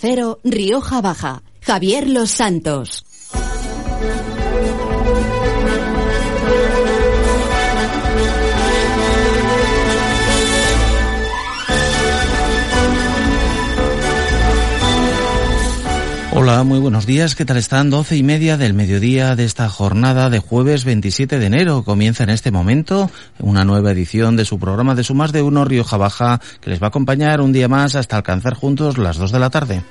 Cero, Rioja Baja. Javier Los Santos. Hola, muy buenos días. ¿Qué tal están? Doce y media del mediodía de esta jornada de jueves 27 de enero. Comienza en este momento una nueva edición de su programa de Su Más de Uno Rioja Baja que les va a acompañar un día más hasta alcanzar juntos las dos de la tarde.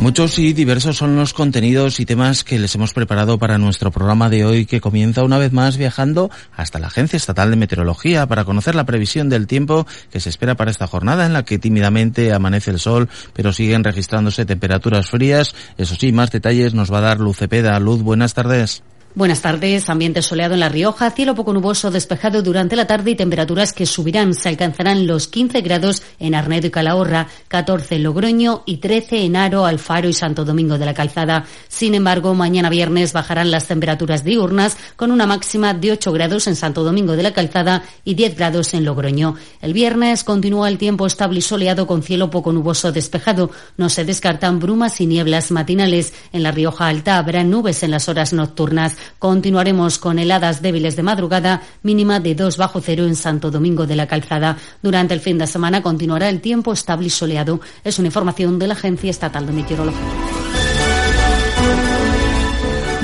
Muchos y diversos son los contenidos y temas que les hemos preparado para nuestro programa de hoy que comienza una vez más viajando hasta la Agencia Estatal de Meteorología para conocer la previsión del tiempo que se espera para esta jornada en la que tímidamente amanece el sol pero siguen registrándose temperaturas frías. Eso sí, más detalles nos va a dar Luz Cepeda. Luz, buenas tardes. Buenas tardes. Ambiente soleado en La Rioja, cielo poco nuboso despejado durante la tarde y temperaturas que subirán. Se alcanzarán los 15 grados en Arnedo y Calahorra, 14 en Logroño y 13 en Aro, Alfaro y Santo Domingo de la Calzada. Sin embargo, mañana viernes bajarán las temperaturas diurnas con una máxima de 8 grados en Santo Domingo de la Calzada y 10 grados en Logroño. El viernes continúa el tiempo estable y soleado con cielo poco nuboso despejado. No se descartan brumas y nieblas matinales. En La Rioja Alta habrá nubes en las horas nocturnas. Continuaremos con heladas débiles de madrugada, mínima de 2 bajo cero en Santo Domingo de la Calzada. Durante el fin de semana continuará el tiempo estable y soleado. Es una información de la Agencia Estatal de Meteorología.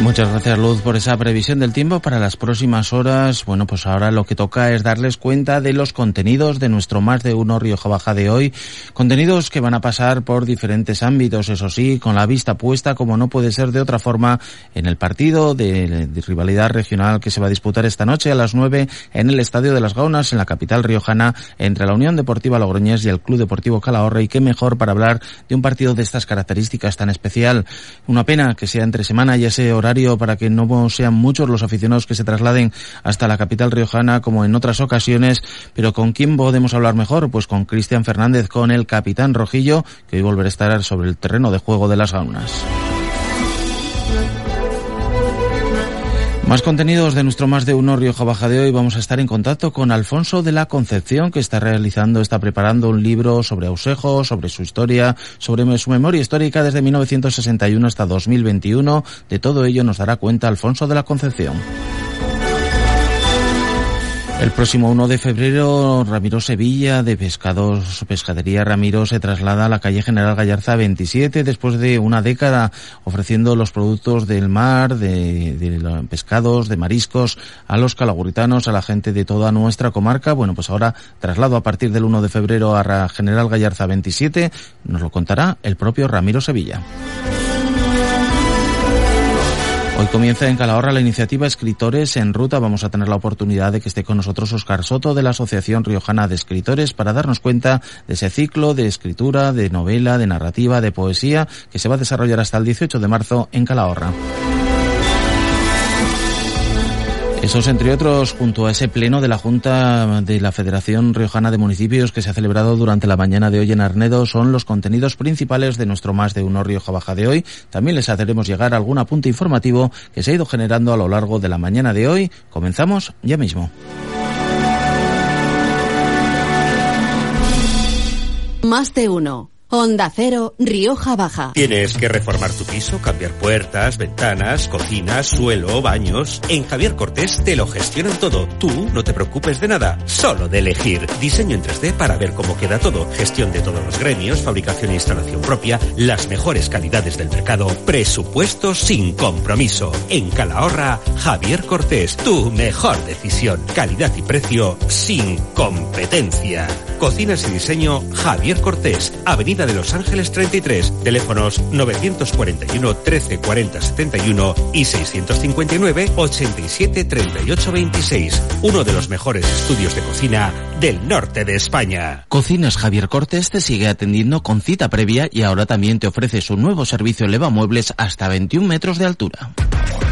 Muchas gracias Luz por esa previsión del tiempo para las próximas horas. Bueno, pues ahora lo que toca es darles cuenta de los contenidos de nuestro más de uno Rioja Baja de hoy. Contenidos que van a pasar por diferentes ámbitos, eso sí, con la vista puesta, como no puede ser de otra forma, en el partido de, rivalidad regional que se va a disputar esta noche a las nueve en el Estadio de las Gaunas, en la capital riojana, entre la Unión Deportiva Logroñés y el Club Deportivo Calahorra. Y qué mejor para hablar de un partido de estas características tan especial. Una pena que sea entre semana y ese horario para que no sean muchos los aficionados que se trasladen hasta la capital riojana como en otras ocasiones, pero ¿con quién podemos hablar mejor? Pues con Cristian Fernández, con el capitán Rojillo, que hoy volverá a estar sobre el terreno de juego de las gaunas. Más contenidos de nuestro Más de Uno Rioja Baja de hoy. Vamos a estar en contacto con Alfonso de la Concepción, que está realizando, está preparando un libro sobre Ausejo, sobre su historia, sobre su memoria histórica desde 1961 hasta 2021. De todo ello nos dará cuenta Alfonso de la Concepción. El próximo 1 de febrero, Ramiro Sevilla, de Pescados, Pescadería Ramiro, se traslada a la calle General Gallarza 27 después de una década ofreciendo los productos del mar, de, pescados, de mariscos, a los calaguritanos, a la gente de toda nuestra comarca. Bueno, pues ahora traslado a partir del 1 de febrero a General Gallarza 27, nos lo contará el propio Ramiro Sevilla. Hoy comienza en Calahorra la iniciativa Escritores en Ruta. Vamos a tener la oportunidad de que esté con nosotros Oscar Soto de la Asociación Riojana de Escritores para darnos cuenta de ese ciclo de escritura, de novela, de narrativa, de poesía que se va a desarrollar hasta el 18 de marzo en Calahorra. Esos, entre otros, junto a ese pleno de la Junta de la Federación Riojana de Municipios que se ha celebrado durante la mañana de hoy en Arnedo, son los contenidos principales de nuestro Más de Uno Rioja Baja de hoy. También les haremos llegar algún apunte informativo que se ha ido generando a lo largo de la mañana de hoy. Comenzamos ya mismo. Más de uno. Onda Cero, Rioja Baja. ¿Tienes que reformar tu piso, cambiar puertas, ventanas, cocinas, suelo, baños? En Javier Cortés te lo gestionan todo. Tú no te preocupes de nada, solo de elegir. Diseño en 3D para ver cómo queda todo. Gestión de todos los gremios, fabricación e instalación propia, las mejores calidades del mercado, presupuesto sin compromiso. En Calahorra, Javier Cortés, tu mejor decisión. Calidad y precio sin competencia. Cocinas y diseño Javier Cortés, Avenida de Los Ángeles 33, teléfonos 941 13 40 71 y 659 87 38 26. Uno de los mejores estudios de cocina del norte de España. Cocinas Javier Cortés te sigue atendiendo con cita previa y ahora también te ofrece su nuevo servicio Leva Muebles hasta 21 metros de altura.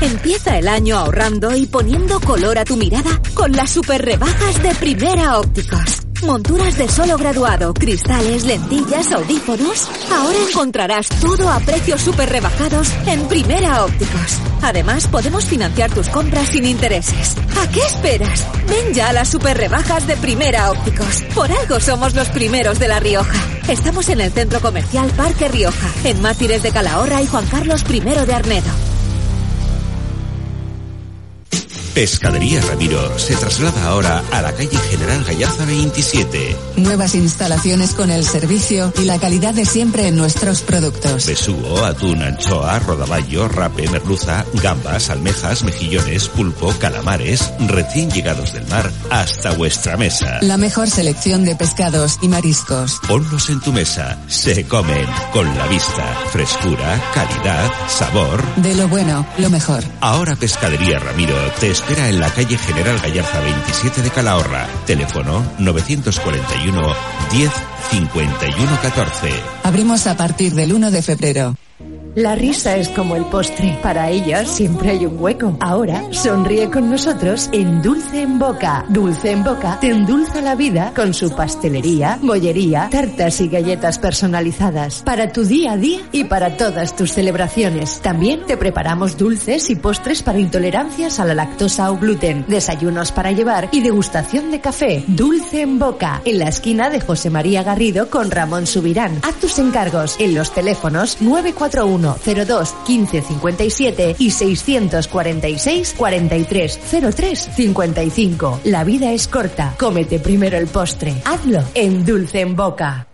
Empieza el año ahorrando y poniendo color a tu mirada con las super rebajas de Primera Ópticos. Monturas de solo graduado, cristales, lentillas, audífonos. Ahora encontrarás todo a precios súper rebajados en Primera Ópticos. Además, podemos financiar tus compras sin intereses. ¿A qué esperas? Ven ya a las super rebajas de Primera Ópticos. Por algo somos los primeros de La Rioja. Estamos en el Centro Comercial Parque Rioja, en Mátires de Calahorra y Juan Carlos I de Arnedo. Pescadería Ramiro se traslada ahora a la calle General Gallarza 27. Nuevas instalaciones con el servicio y la calidad de siempre en nuestros productos. Besugo, atún, anchoa, rodaballo, rape, merluza, gambas, almejas, mejillones, pulpo, calamares, recién llegados del mar hasta vuestra mesa. La mejor selección de pescados y mariscos. Ponlos en tu mesa. Se comen con la vista, frescura, calidad, sabor. De lo bueno, lo mejor. Ahora Pescadería Ramiro te espera en la calle General Gallarza 27 de Calahorra. Teléfono 941 10 51 14. Abrimos a partir del 1 de febrero. La risa es como el postre. Para ella siempre hay un hueco. Ahora sonríe con nosotros en Dulce en Boca. Dulce en Boca te endulza la vida con su pastelería, bollería, tartas y galletas personalizadas para tu día a día y para todas tus celebraciones. También te preparamos dulces y postres para intolerancias a la lactosa o gluten, desayunos para llevar y degustación de café. Dulce en Boca, en la esquina de José María Garrido con Ramón Subirán. Haz tus encargos en los teléfonos 941 02 15 57 y 646 43 03 55. La vida es corta. Cómete primero el postre. Hazlo en Dulce en Boca.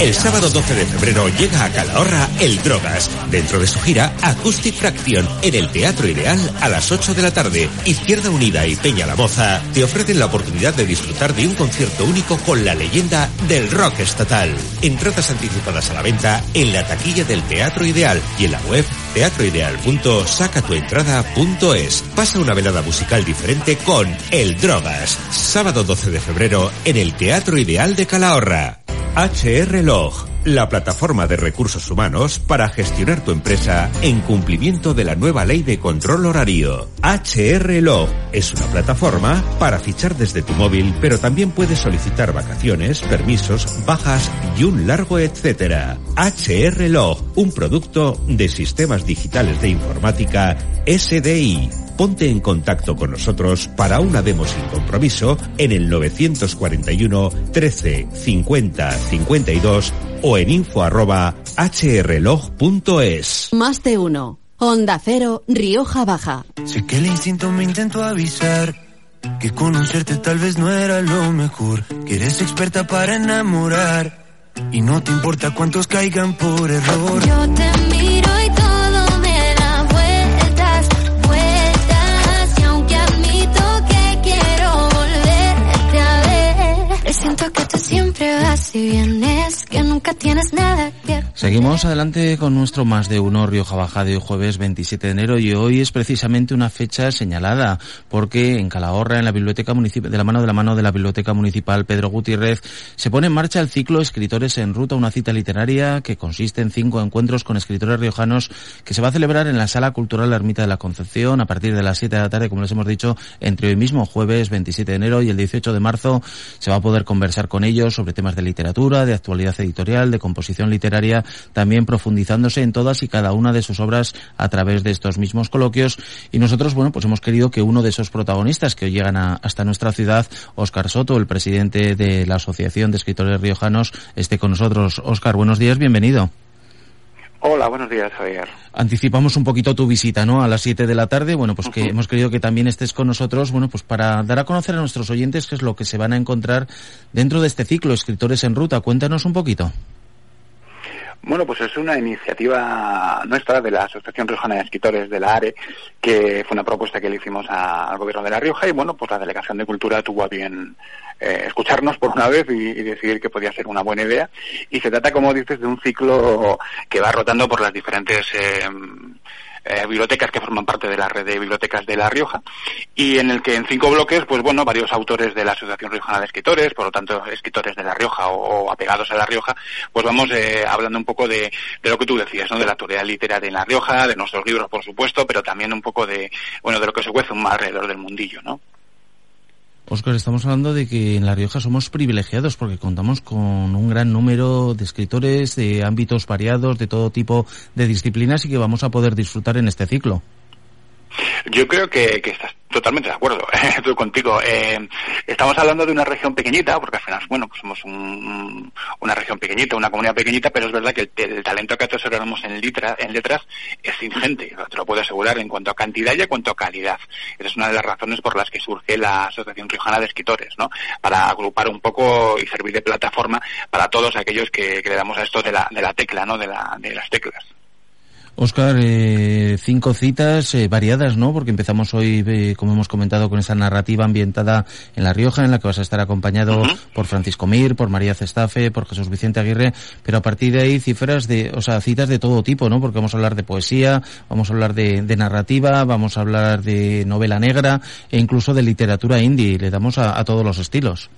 El sábado 12 de febrero llega a Calahorra el Drogas, dentro de su gira Acoustic Fraction, en el Teatro Ideal a las 8 de la tarde. Izquierda Unida y Peña La Moza te ofrecen la oportunidad de disfrutar de un concierto único con la leyenda del rock estatal. Entradas anticipadas a la venta en la taquilla del Teatro Ideal y en la web teatroideal.sacatuentrada.es. Pasa una velada musical diferente con El Drogas, sábado 12 de febrero en el Teatro Ideal de Calahorra. HR Log, la plataforma de recursos humanos para gestionar tu empresa en cumplimiento de la nueva ley de control horario. HR Log es una plataforma para fichar desde tu móvil, pero también puedes solicitar vacaciones, permisos, bajas y un largo etcétera. HR Log, un producto de sistemas digitales de informática SDI ponte en contacto con nosotros para una demo sin compromiso en el 941 13 50 52 o en info arroba hrlog.es. Más de uno. Onda Cero, Rioja Baja. Sé que el instinto me intentó avisar que conocerte tal vez no era lo mejor, que eres experta para enamorar y no te importa cuántos caigan por error. Yo te y vienes, que nunca tienes nada Seguimos adelante con nuestro más de uno Rioja Baja de jueves 27 de enero y hoy es precisamente una fecha señalada porque en Calahorra, en la biblioteca municipal, de la mano de la mano de la biblioteca municipal Pedro Gutiérrez, se pone en marcha el ciclo Escritores en Ruta, una cita literaria que consiste en cinco encuentros con escritores riojanos que se va a celebrar en la Sala Cultural La Ermita de la Concepción a partir de las 7 de la tarde, como les hemos dicho, entre hoy mismo jueves 27 de enero y el 18 de marzo se va a poder conversar con ellos sobre temas de literatura, de actualidad editorial, de composición literaria también profundizándose en todas y cada una de sus obras a través de estos mismos coloquios. Y nosotros, bueno, pues hemos querido que uno de esos protagonistas que hoy llegan a, hasta nuestra ciudad, Óscar Soto, el presidente de la Asociación de Escritores Riojanos, esté con nosotros. Óscar, buenos días, bienvenido. Hola, buenos días, Javier. Anticipamos un poquito tu visita, ¿no? A las 7 de la tarde. Bueno, pues que hemos querido que también estés con nosotros, bueno, pues para dar a conocer a nuestros oyentes qué es lo que se van a encontrar dentro de este ciclo Escritores en Ruta. Cuéntanos un poquito. Bueno, pues es una iniciativa nuestra de la Asociación Riojana de Escritores de la ARE, que fue una propuesta que le hicimos al Gobierno de La Rioja y bueno, pues la Delegación de Cultura tuvo a bien eh, escucharnos por una vez y, y decidir que podía ser una buena idea. Y se trata, como dices, de un ciclo que va rotando por las diferentes eh, eh, bibliotecas que forman parte de la red de bibliotecas de La Rioja y en el que en cinco bloques, pues bueno, varios autores de la Asociación Riojana de Escritores, por lo tanto, escritores de La Rioja o, apegados a La Rioja, pues vamos eh, hablando un poco de, de lo que tú decías, ¿no? De la actualidad literaria en La Rioja, de nuestros libros, por supuesto, pero también un poco de, bueno, de lo que se cuece un alrededor del mundillo, ¿no? Oscar, estamos hablando de que en La Rioja somos privilegiados porque contamos con un gran número de escritores de ámbitos variados, de todo tipo de disciplinas y que vamos a poder disfrutar en este ciclo. Yo creo que, estás totalmente de acuerdo, estoy contigo. Eh, estamos hablando de una región pequeñita, porque al final, bueno, pues somos un, una región pequeñita, una comunidad pequeñita, pero es verdad que el, talento que atesoramos en, litra, en letras es ingente, te lo puedo asegurar, en cuanto a cantidad y en cuanto a calidad. Esa es una de las razones por las que surge la Asociación Riojana de Escritores, ¿no? Para agrupar un poco y servir de plataforma para todos aquellos que, que le damos a esto de la, de la tecla, ¿no? De, la, de las teclas. Oscar, eh, cinco citas eh, variadas, ¿no? Porque empezamos hoy, eh, como hemos comentado, con esa narrativa ambientada en La Rioja, en la que vas a estar acompañado por Francisco Mir, por María Cestafe, por Jesús Vicente Aguirre, pero a partir de ahí cifras de, o sea, citas de todo tipo, ¿no? Porque vamos a hablar de poesía, vamos a hablar de, narrativa, vamos a hablar de novela negra e incluso de literatura indie. Le damos a todos los estilos.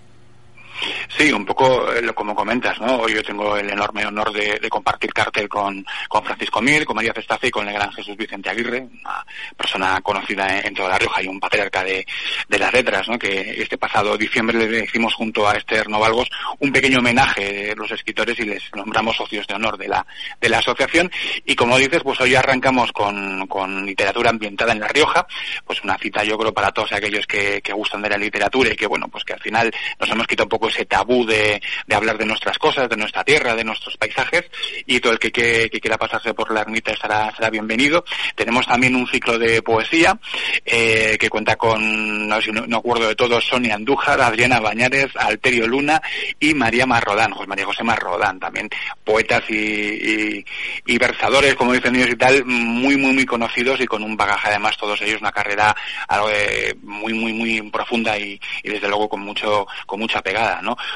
Sí, un poco eh, como comentas, ¿no? Hoy yo tengo el enorme honor de, compartir cartel con, con Francisco Mir, con María Cestace y con el gran Jesús Vicente Aguirre, una persona conocida en, toda La Rioja y un patriarca de, de las letras, ¿no? Que este pasado diciembre le hicimos junto a Esther Novalgos un pequeño homenaje de los escritores y les nombramos socios de honor de la, de la asociación. Y como dices, pues hoy arrancamos con, con literatura ambientada en La Rioja, pues una cita yo creo para todos aquellos que, que gustan de la literatura y que bueno, pues que al final nos hemos quitado un poco ese tabú de, de, hablar de nuestras cosas, de nuestra tierra, de nuestros paisajes, y todo el que, que, quiera pasarse por la ermita estará, será bienvenido. Tenemos también un ciclo de poesía eh, que cuenta con, no, acuerdo de todos, Sonia Andújar, Adriana Bañares, Alterio Luna y María Marrodán, José María José Marrodán, también poetas y, versadores, como dicen ellos y tal, muy, muy, muy conocidos y con un bagaje además todos ellos, una carrera algo muy, muy, muy profunda y, y desde luego con mucho, con mucha pegada.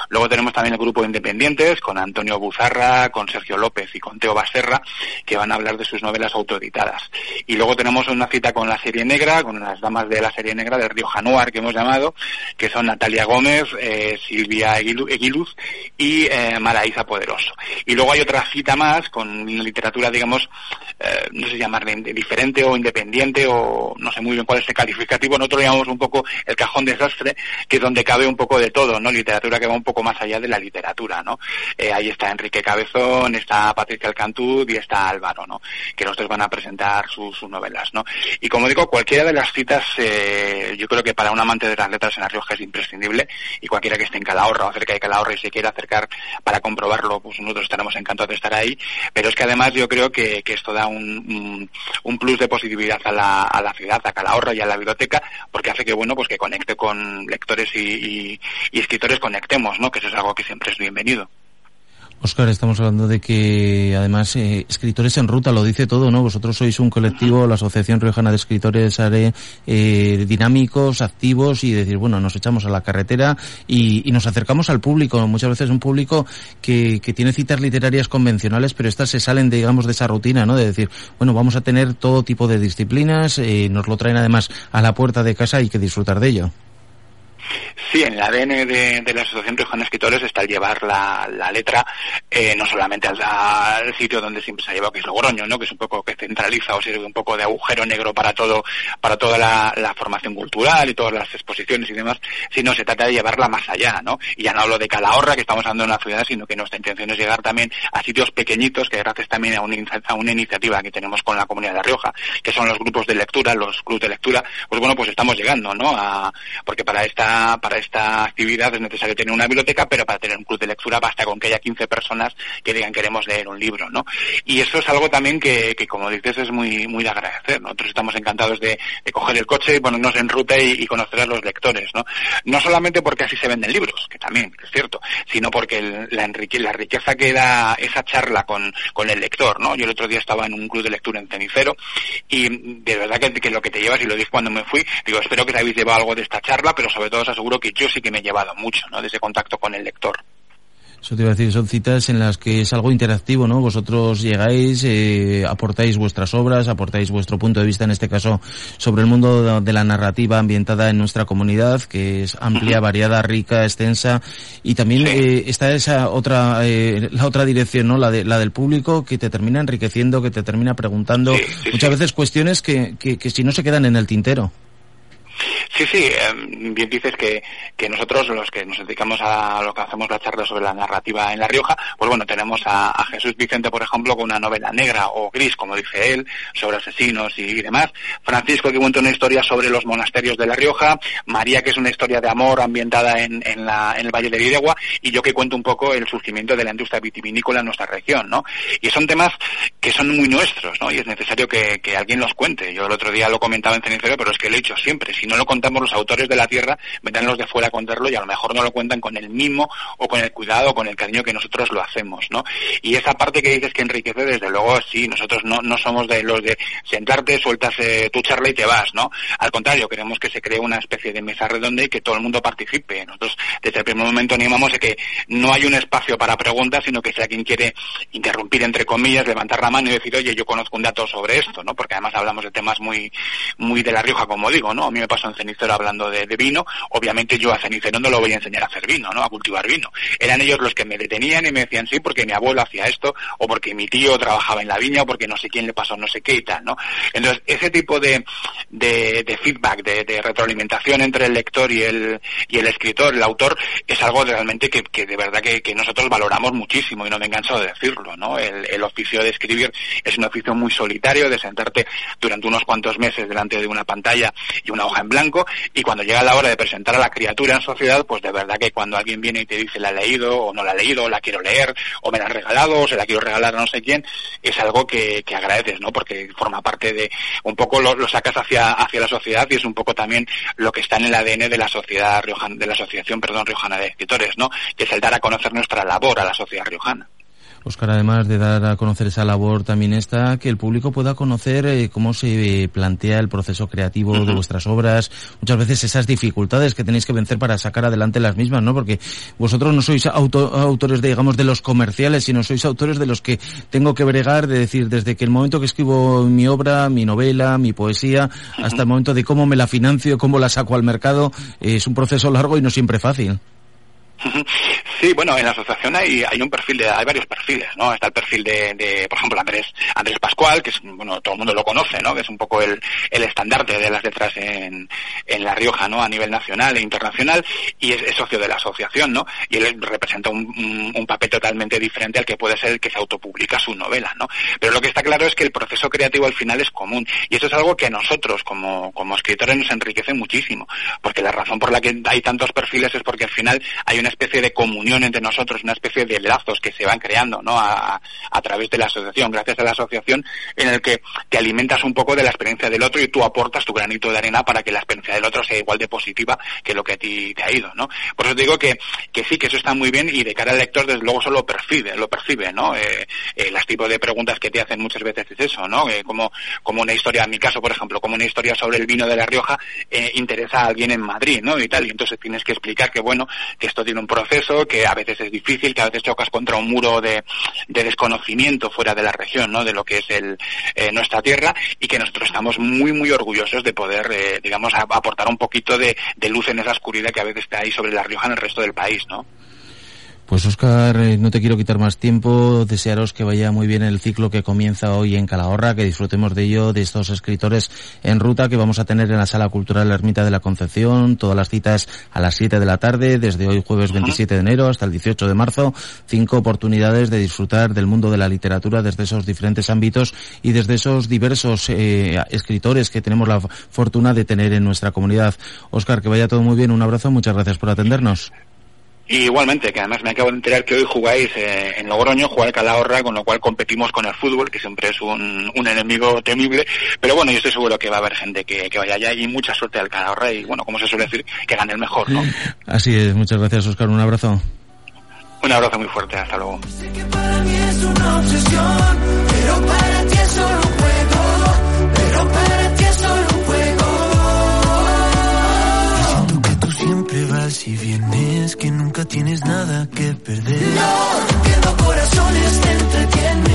Luego tenemos también el grupo de independientes con Antonio Buzarra, con Sergio López y con Teo Baserra, que van a hablar de sus novelas autoeditadas. Y luego tenemos una cita con la serie negra, con las damas de la serie negra del Río Januar que hemos llamado, que son Natalia Gómez, eh, Silvia Eguiluz y eh, Maraíza Poderoso. Y luego hay otra cita más con literatura, digamos, eh, no sé llamarle diferente o independiente o no sé muy bien cuál es el calificativo. Nosotros llamamos un poco el cajón desastre, que es donde cabe un poco de todo, ¿no? Literatura que va un poco más allá de la literatura, ¿no? Eh, ahí está Enrique Cabezón, está Patricia Alcantud y está Álvaro, ¿no? Que los dos van a presentar sus, novelas, ¿no? Y como digo, cualquiera de las citas, eh, yo creo que para un amante de las letras en La Rioja es imprescindible y cualquiera que esté en Calahorra o cerca de Calahorra y se quiera acercar para comprobarlo, pues nosotros estaremos encantados de estar ahí, pero es que además yo creo que, esto da un, plus de positividad a la, ciudad, a Calahorra y a la biblioteca, porque hace que, bueno, pues que conecte con lectores y, y escritores, Que eso es algo que siempre es bienvenido. Oscar, estamos hablando de que además eh, escritores en ruta lo dice todo, ¿no? Vosotros sois un colectivo, la Asociación Riojana de Escritores ARE, eh, dinámicos, activos y decir, bueno, nos echamos a la carretera y, nos acercamos al público. Muchas veces un público que, que tiene citas literarias convencionales, pero estas se salen, digamos, de esa rutina, ¿no? De decir, bueno, vamos a tener todo tipo de disciplinas, eh, nos lo traen además a la puerta de casa y hay que disfrutar de ello. Sí, en el ADN de, la Asociación Riojana Escritores está el llevar la, letra eh, no solamente al, sitio donde siempre se ha llevado, que es Logroño, ¿no? que es un poco que centraliza o sirve un poco de agujero negro para todo, para toda la, formación cultural y todas las exposiciones y demás, sino se trata de llevarla más allá, ¿no? Y ya no hablo de Calahorra, que estamos hablando de una ciudad, sino que nuestra intención es llegar también a sitios pequeñitos, que gracias también a una, a una iniciativa que tenemos con la comunidad de Rioja, que son los grupos de lectura, los clubes de lectura, pues bueno, pues estamos llegando, ¿no? A, porque para para esta actividad es necesario tener una biblioteca, pero para tener un club de lectura basta con que haya 15 personas que digan queremos leer un libro, ¿no? Y eso es algo también que, que como dices, es muy, muy de agradecer. Nosotros estamos encantados de, coger el coche y ponernos en ruta y, conocer a los lectores, ¿no? No solamente porque así se venden libros, que también es cierto, sino porque la, la riqueza que da esa charla con, con el lector, ¿no? Yo el otro día estaba en un club de lectura en Cenicero y de verdad que, que lo que te llevas, y lo dije cuando me fui, digo, espero que te habéis llevado algo de esta charla, pero sobre todo aseguro que yo sí que me he llevado mucho, ¿no? De ese contacto con el lector. Eso te iba a decir, son citas en las que es algo interactivo, ¿no? Vosotros llegáis, eh, aportáis vuestras obras, aportáis vuestro punto de vista, en este caso, sobre el mundo de la narrativa ambientada en nuestra comunidad, que es amplia, variada, rica, extensa, y también eh, está esa otra, eh, la otra dirección, ¿no? La, de, la del público, que te termina enriqueciendo, que te termina preguntando muchas veces cuestiones que, que, que si no se quedan en el tintero. Sí, sí, em, bien dices que, que nosotros, los que nos dedicamos a lo que hacemos la charla sobre la narrativa en La Rioja, pues bueno, tenemos a, Jesús Vicente, por ejemplo, con una novela negra o gris, como dice él, sobre asesinos y, demás. Francisco, que cuenta una historia sobre los monasterios de La Rioja. María, que es una historia de amor ambientada en, en, la, en el Valle de Videgua. Y yo que cuento un poco el surgimiento de la industria vitivinícola en nuestra región, ¿no? Y son temas que son muy nuestros, ¿no? Y es necesario que, que alguien los cuente. Yo el otro día lo comentaba en Cenicero, pero es que lo he dicho siempre. Si no lo contamos los autores de la tierra, vendrán los de fuera a contarlo y a lo mejor no lo cuentan con el mimo o con el cuidado o con el cariño que nosotros lo hacemos, ¿no? Y esa parte que dices que enriquece, desde luego, sí, nosotros no, no somos de los de sentarte, sueltas eh, tu charla y te vas, ¿no? Al contrario, queremos que se cree una especie de mesa redonda y que todo el mundo participe. Nosotros desde el primer momento animamos a que no hay un espacio para preguntas, sino que si alguien quiere interrumpir, entre comillas, levantar la mano y decir, oye, yo conozco un dato sobre esto, ¿no? Porque además hablamos de temas muy, muy de La Rioja, como digo, ¿no? A mí pasó en Cenicero hablando de, de vino, obviamente yo a Cenicero no lo voy a enseñar a hacer vino, ¿no? A cultivar vino. Eran ellos los que me detenían y me decían, sí, porque mi abuelo hacía esto, o porque mi tío trabajaba en la viña, o porque no sé quién le pasó no sé qué y tal, ¿no? Entonces, ese tipo de, de, de feedback, de, de, retroalimentación entre el lector y el, y el escritor, el autor, es algo realmente que, que de verdad que, que, nosotros valoramos muchísimo y no me canso de decirlo, ¿no? El, el, oficio de escribir es un oficio muy solitario, de sentarte durante unos cuantos meses delante de una pantalla y una hoja en blanco, y cuando llega la hora de presentar a la criatura en sociedad, pues de verdad que cuando alguien viene y te dice la ha leído, o no la ha leído, o la quiero leer, o me la ha regalado, o se la quiero regalar a no sé quién, es algo que, que agradeces, ¿no? Porque forma parte de, un poco lo, sacas hacia, hacia la sociedad y es un poco también lo que está en el ADN de la sociedad de la asociación, perdón, riojana de escritores, ¿no? Que es el dar a conocer nuestra labor a la sociedad riojana. Oscar, además de dar a conocer esa labor, también está que el público pueda conocer eh, cómo se eh, plantea el proceso creativo uh -huh. de vuestras obras, muchas veces esas dificultades que tenéis que vencer para sacar adelante las mismas, ¿no? Porque vosotros no sois auto autores, de, digamos, de los comerciales, sino sois autores de los que tengo que bregar, de decir, desde que el momento que escribo mi obra, mi novela, mi poesía, uh -huh. hasta el momento de cómo me la financio, cómo la saco al mercado, eh, es un proceso largo y no siempre fácil. Sí, bueno, en la asociación hay, hay un perfil de, hay varios perfiles, ¿no? Está el perfil de, de, por ejemplo, Andrés, Andrés Pascual, que es, bueno, todo el mundo lo conoce, ¿no? Que es un poco el, el estandarte de las letras en, en La Rioja, ¿no? A nivel nacional e internacional, y es, socio de la asociación, ¿no? Y él representa un, un, un, papel totalmente diferente al que puede ser el que se autopublica su novela, ¿no? Pero lo que está claro es que el proceso creativo al final es común, y eso es algo que a nosotros, como, como escritores, nos enriquece muchísimo, porque la razón por la que hay tantos perfiles es porque al final hay una especie de comunión entre nosotros, una especie de lazos que se van creando, ¿no? A, a través de la asociación, gracias a la asociación, en el que te alimentas un poco de la experiencia del otro y tú aportas tu granito de arena para que la experiencia del otro sea igual de positiva que lo que a ti te ha ido, ¿no? Por eso te digo que, que sí, que eso está muy bien y de cara al lector, desde luego, eso lo percibe, lo percibe, ¿no? Eh, eh, las tipos de preguntas que te hacen muchas veces es eso, ¿no? Eh, como, como una historia, en mi caso, por ejemplo, como una historia sobre el vino de La Rioja, eh, interesa a alguien en Madrid, ¿no? Y tal, y entonces tienes que explicar que, bueno, que esto tiene un proceso, que a veces es difícil, que a veces chocas contra un muro de, de desconocimiento fuera de la región, ¿no? De lo que es el, eh, nuestra tierra y que nosotros estamos muy, muy orgullosos de poder, eh, digamos, a, aportar un poquito de, de luz en esa oscuridad que a veces está ahí sobre La Rioja en el resto del país, ¿no? Pues Oscar, eh, no te quiero quitar más tiempo, desearos que vaya muy bien el ciclo que comienza hoy en Calahorra, que disfrutemos de ello, de estos escritores en ruta que vamos a tener en la Sala Cultural Ermita de la Concepción, todas las citas a las 7 de la tarde, desde hoy jueves 27 de enero hasta el 18 de marzo, cinco oportunidades de disfrutar del mundo de la literatura desde esos diferentes ámbitos y desde esos diversos eh, escritores que tenemos la fortuna de tener en nuestra comunidad. Oscar, que vaya todo muy bien, un abrazo, muchas gracias por atendernos. Y igualmente, que además me acabo de enterar que hoy jugáis eh, en Logroño, jugar Calahorra, con lo cual competimos con el fútbol, que siempre es un, un enemigo temible. Pero bueno, yo estoy seguro que va a haber gente que, que vaya allá y mucha suerte al Calahorra y bueno, como se suele decir, que gane el mejor, ¿no? Así es, muchas gracias Oscar, un abrazo. Un abrazo muy fuerte, hasta luego. Sé que para mí es una obsesión, pero para ti es solo un juego, pero para vas y vienes, que nunca tienes nada que perder. No, rompiendo corazones te entretienes,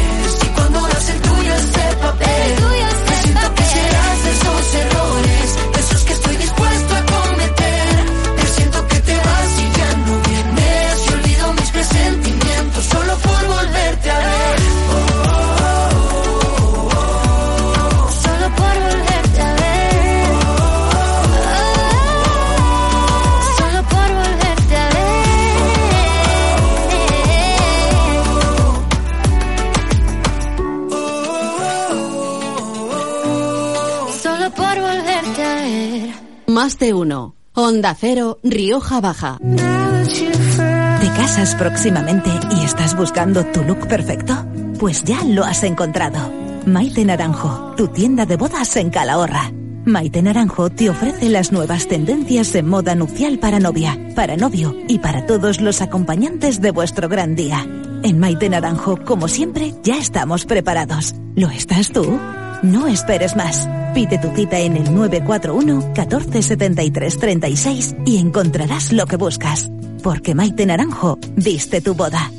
de uno. Onda Cero, Rioja Baja. ¿Te casas próximamente y estás buscando tu look perfecto? Pues ya lo has encontrado. Maite Naranjo, tu tienda de bodas en Calahorra. Maite Naranjo te ofrece las nuevas tendencias en moda nupcial para novia, para novio y para todos los acompañantes de vuestro gran día. En Maite Naranjo, como siempre, ya estamos preparados. ¿Lo estás tú? No esperes más. Pide tu cita en el 941 14 73 36 y encontrarás lo que buscas. Porque Maite Naranjo viste tu boda.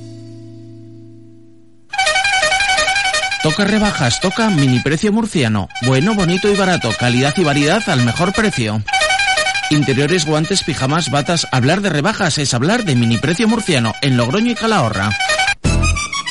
Toca rebajas, toca mini precio murciano. Bueno, bonito y barato. Calidad y variedad al mejor precio. Interiores, guantes, pijamas, batas. Hablar de rebajas es hablar de mini precio murciano en Logroño y Calahorra.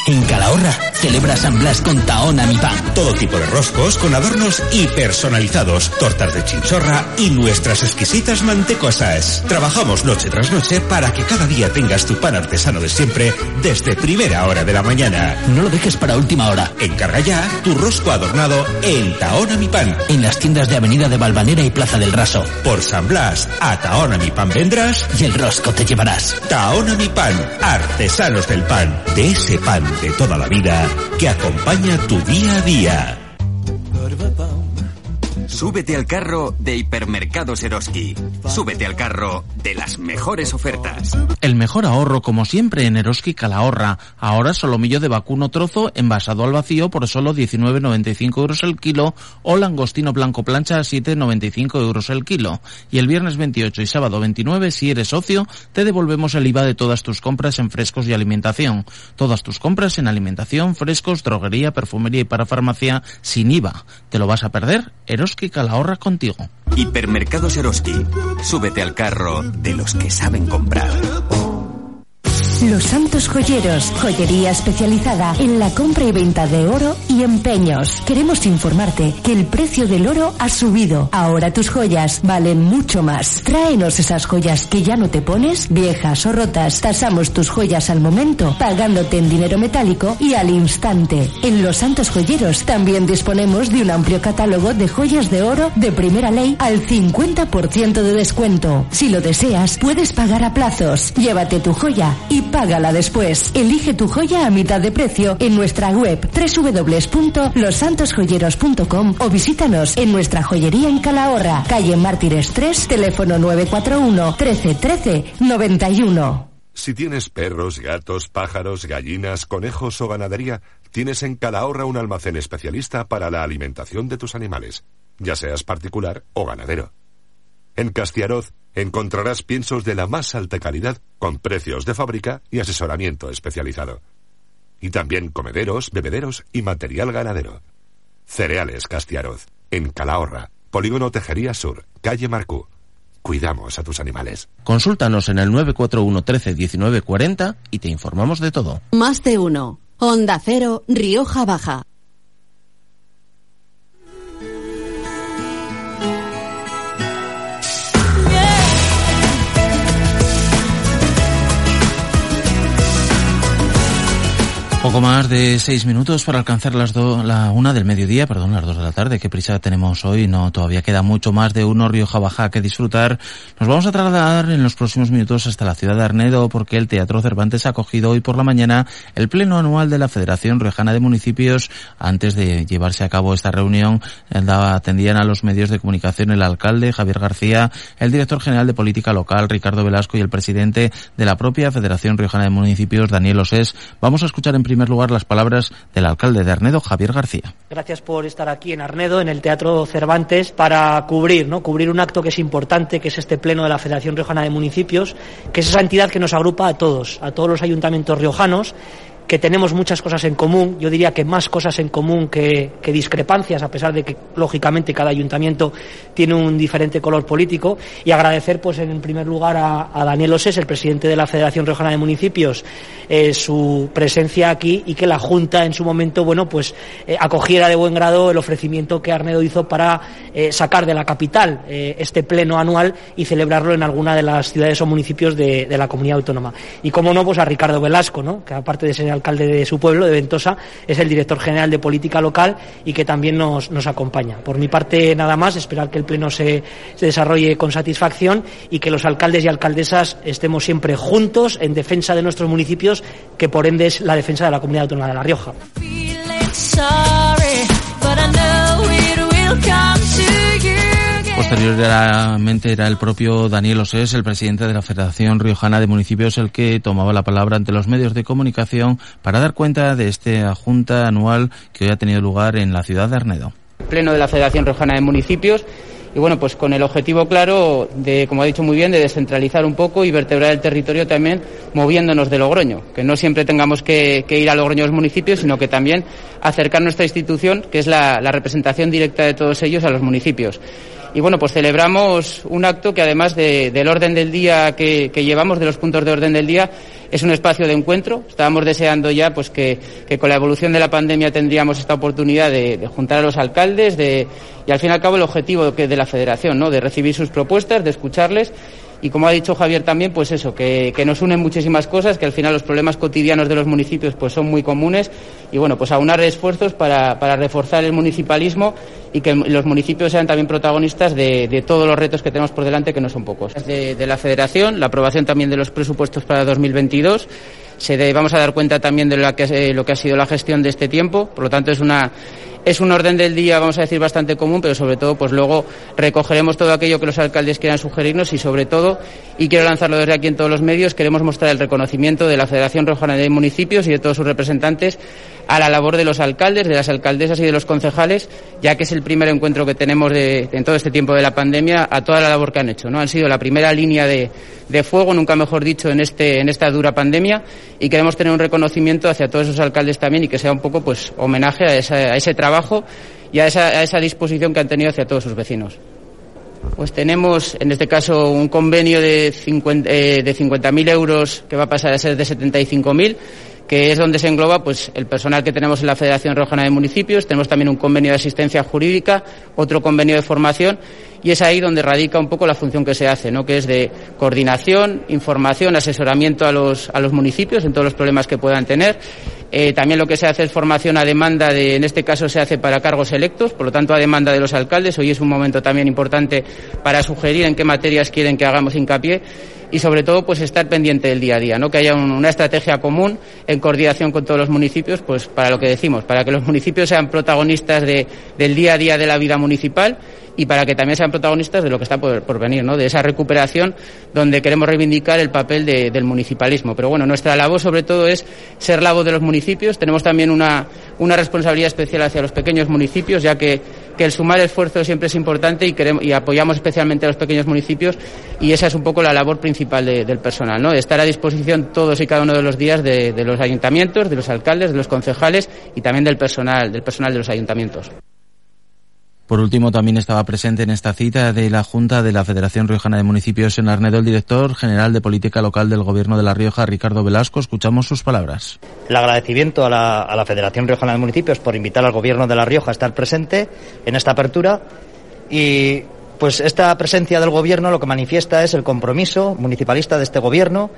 En Calahorra celebra San Blas con Taona Mi Pan. Todo tipo de roscos con adornos y personalizados, tortas de chinchorra y nuestras exquisitas mantecosas. Trabajamos noche tras noche para que cada día tengas tu pan artesano de siempre desde primera hora de la mañana. No lo dejes para última hora. Encarga ya tu rosco adornado en Taona Mi Pan. En las tiendas de Avenida de Valvanera y Plaza del Raso. Por San Blas, a Taona Mi Pan vendrás y el rosco te llevarás. Taona Mi Pan, artesanos del pan, de ese pan de toda la vida que acompaña tu día a día. Súbete al carro de Hipermercados Eroski. Súbete al carro de las mejores ofertas. El mejor ahorro, como siempre, en Eroski Calahorra. Ahora solomillo de vacuno trozo envasado al vacío por solo 19,95 euros el kilo o langostino blanco plancha a 7,95 euros el kilo. Y el viernes 28 y sábado 29, si eres socio, te devolvemos el IVA de todas tus compras en frescos y alimentación. Todas tus compras en alimentación, frescos, droguería, perfumería y para farmacia sin IVA. ¿Te lo vas a perder? Eroski Calahorra contigo. Hipermercados Eroski. Súbete al carro de los que saben comprar. Los Santos Joyeros, joyería especializada en la compra y venta de oro y empeños. Queremos informarte que el precio del oro ha subido. Ahora tus joyas valen mucho más. Tráenos esas joyas que ya no te pones, viejas o rotas. Tasamos tus joyas al momento, pagándote en dinero metálico y al instante. En Los Santos Joyeros también disponemos de un amplio catálogo de joyas de oro de primera ley al 50% de descuento. Si lo deseas, puedes pagar a plazos. Llévate tu joya y págala después. Elige tu joya a mitad de precio en nuestra web www.losantosjoyeros.com o visítanos en nuestra joyería en Calahorra, calle Mártires 3, teléfono 941 13 13 91. Si tienes perros, gatos, pájaros, gallinas, conejos o ganadería, tienes en Calahorra un almacén especialista para la alimentación de tus animales, ya seas particular o ganadero. En Castiaroz encontrarás piensos de la más alta calidad con precios de fábrica y asesoramiento especializado. Y también comederos, bebederos y material ganadero. Cereales Castiaroz, en Calahorra, Polígono Tejería Sur, calle Marcú. Cuidamos a tus animales. Consúltanos en el 941 13 19 40 y te informamos de todo. Más de uno. Onda Cero, Rioja Baja. Poco más de seis minutos para alcanzar las do, la una del mediodía, perdón, las dos de la tarde. Qué prisa tenemos hoy. No, todavía queda mucho más de uno Rioja Baja que disfrutar. Nos vamos a trasladar en los próximos minutos hasta la ciudad de Arnedo porque el Teatro Cervantes ha acogido hoy por la mañana el pleno anual de la Federación Riojana de Municipios. Antes de llevarse a cabo esta reunión, atendían a los medios de comunicación el alcalde Javier García, el director general de política local Ricardo Velasco y el presidente de la propia Federación Riojana de Municipios Daniel Osés. Vamos a escuchar en primer lugar las palabras del alcalde de Arnedo, Javier García. Gracias por estar aquí en Arnedo, en el Teatro Cervantes, para cubrir, ¿no? Cubrir un acto que es importante, que es este pleno de la Federación Riojana de Municipios, que es esa entidad que nos agrupa a todos, a todos los ayuntamientos riojanos que tenemos muchas cosas en común, yo diría que más cosas en común que, discrepancias, a pesar de que lógicamente cada ayuntamiento tiene un diferente color político, y agradecer pues en primer lugar a, Daniel Osés, el presidente de la Federación Riojana de Municipios, eh, su presencia aquí y que la Junta en su momento, bueno, pues eh, acogiera de buen grado el ofrecimiento que Arnedo hizo para eh, sacar de la capital este pleno anual y celebrarlo en alguna de las ciudades o municipios de, de la comunidad autónoma. Y como no, pues a Ricardo Velasco, ¿no? que aparte de ser alcalde de su pueblo, de Ventosa, es el director general de política local y que también nos, acompaña. Por mi parte, nada más, esperar que el Pleno se desarrolle con satisfacción y que los alcaldes y alcaldesas estemos siempre juntos en defensa de nuestros municipios, que por ende es la defensa de la comunidad autónoma de La Rioja. Posteriormente era el propio Daniel Osés, el presidente de la Federación Riojana de Municipios, el que tomaba la palabra ante los medios de comunicación para dar cuenta de esta junta anual que hoy ha tenido lugar en la ciudad de Arnedo. Pleno de la Federación Riojana de Municipios y bueno, pues con el objetivo claro de, como ha dicho muy bien, de descentralizar un poco y vertebrar el territorio también moviéndonos de Logroño, que no siempre tengamos que, ir a Logroño los municipios, sino que también acercar nuestra institución, que es la representación directa de todos ellos, a los municipios. Y bueno, pues celebramos un acto que además del orden del día que, llevamos, de los puntos de orden del día, es un espacio de encuentro. Estábamos deseando ya pues que, con la evolución de la pandemia tendríamos esta oportunidad de, juntar a los alcaldes de, y al fin y al cabo el objetivo que de la federación, ¿no? de recibir sus propuestas, de escucharles y como ha dicho Javier también, pues eso, que, nos unen muchísimas cosas, que al final los problemas cotidianos de los municipios pues son muy comunes y bueno, pues aunar esfuerzos para, reforzar el municipalismo y que los municipios sean también protagonistas de, todos los retos que tenemos por delante, que no son pocos. De, de la Federación, la aprobación también de los presupuestos para 2022 se vamos a dar cuenta también de lo que, eh, lo que ha sido la gestión de este tiempo. Por lo tanto, es una es un orden del día, vamos a decir, bastante común, pero sobre todo, pues luego recogeremos todo aquello que los alcaldes quieran sugerirnos y sobre todo, y quiero lanzarlo desde aquí en todos los medios, queremos mostrar el reconocimiento de la Federación Rojana de Municipios y de todos sus representantes a la labor de los alcaldes, de las alcaldesas y de los concejales, ya que es el primer encuentro que tenemos de, en todo este tiempo de la pandemia, a toda la labor que han hecho. ¿no? Han sido la primera línea de, fuego, nunca mejor dicho, en, este, en esta dura pandemia y queremos tener un reconocimiento hacia todos esos alcaldes también y que sea un poco pues homenaje a, a ese trabajo y a esa, esa disposición que han tenido hacia todos sus vecinos. Pues tenemos, en este caso, un convenio de 50.000 eh, de 50 euros que va a pasar a ser de 75.000 que es donde se engloba pues el personal que tenemos en la Federación Rojana de Municipios, tenemos también un convenio de asistencia jurídica, otro convenio de formación y es ahí donde radica un poco la función que se hace, ¿no? que es de coordinación, información, asesoramiento a los, a los municipios en todos los problemas que puedan tener. Eh, también lo que se hace es formación a demanda de, en este caso se hace para cargos electos, por lo tanto a demanda de los alcaldes. Hoy es un momento también importante para sugerir en qué materias quieren que hagamos hincapié y sobre todo pues estar pendiente del día a día, ¿no? que haya una estrategia común en coordinación con todos los municipios, pues para lo que decimos, para que los municipios sean protagonistas de, del día a día de la vida municipal y para que también sean protagonistas de lo que está por, venir, ¿no? de esa recuperación donde queremos reivindicar el papel del municipalismo. Pero bueno, nuestra labor sobre todo es ser la voz de los municipios. Tenemos también una, una responsabilidad especial hacia los pequeños municipios, ya que, que el sumar esfuerzos siempre es importante y, queremos, y apoyamos especialmente a los pequeños municipios y esa es un poco la labor principal del personal, ¿no? estar a disposición todos y cada uno de los días de, de los ayuntamientos, de los alcaldes, de los concejales y también del personal, del personal de los ayuntamientos. Por último, también estaba presente en esta cita de la Junta de la Federación Riojana de Municipios en Arnedo el director general de Política Local del Gobierno de La Rioja, Ricardo Velasco. Escuchamos sus palabras. El agradecimiento a la, a la Federación Riojana de Municipios por invitar al Gobierno de La Rioja a estar presente en esta apertura y pues esta presencia del Gobierno lo que manifiesta es el compromiso municipalista de este Gobierno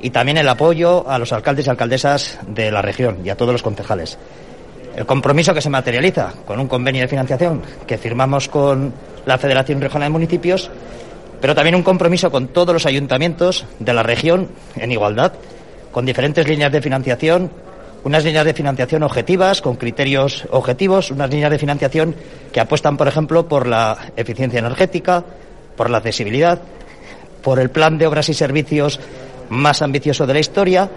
y también el apoyo a los alcaldes y alcaldesas de la región y a todos los concejales. El compromiso que se materializa con un convenio de financiación que firmamos con la Federación Regional de Municipios, pero también un compromiso con todos los ayuntamientos de la región en igualdad, con diferentes líneas de financiación, unas líneas de financiación objetivas, con criterios objetivos, unas líneas de financiación que apuestan, por ejemplo, por la eficiencia energética, por la accesibilidad, por el plan de obras y servicios más ambicioso de la historia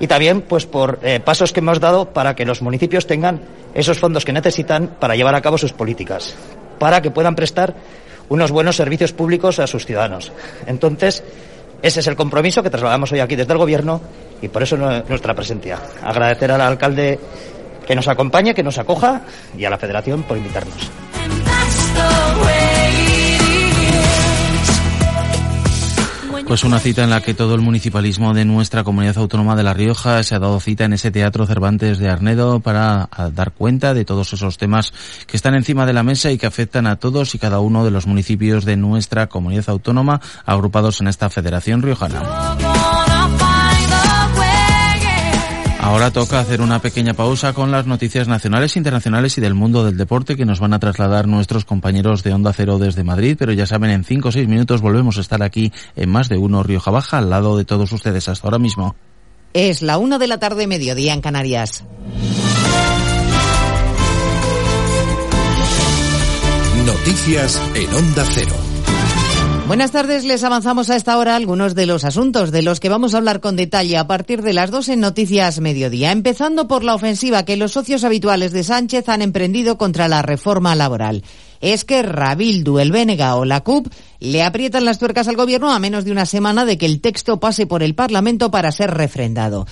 y también pues por eh, pasos que hemos dado para que los municipios tengan esos fondos que necesitan para llevar a cabo sus políticas, para que puedan prestar unos buenos servicios públicos a sus ciudadanos. Entonces, ese es el compromiso que trasladamos hoy aquí desde el Gobierno y por eso nuestra presencia. Agradecer al alcalde que nos acompañe, que nos acoja y a la Federación por invitarnos. Pues una cita en la que todo el municipalismo de nuestra comunidad autónoma de La Rioja se ha dado cita en ese Teatro Cervantes de Arnedo para dar cuenta de todos esos temas que están encima de la mesa y que afectan a todos y cada uno de los municipios de nuestra comunidad autónoma agrupados en esta Federación Riojana. Ahora toca hacer una pequeña pausa con las noticias nacionales, internacionales y del mundo del deporte que nos van a trasladar nuestros compañeros de Onda Cero desde Madrid. Pero ya saben, en cinco o seis minutos volvemos a estar aquí en más de uno Rioja Baja al lado de todos ustedes hasta ahora mismo. Es la una de la tarde, mediodía en Canarias. Noticias en Onda Cero. Buenas tardes, les avanzamos a esta hora algunos de los asuntos de los que vamos a hablar con detalle a partir de las dos en Noticias Mediodía, empezando por la ofensiva que los socios habituales de Sánchez han emprendido contra la reforma laboral. Es que Rabildu, el Bénega o la CUP le aprietan las tuercas al gobierno a menos de una semana de que el texto pase por el Parlamento para ser refrendado.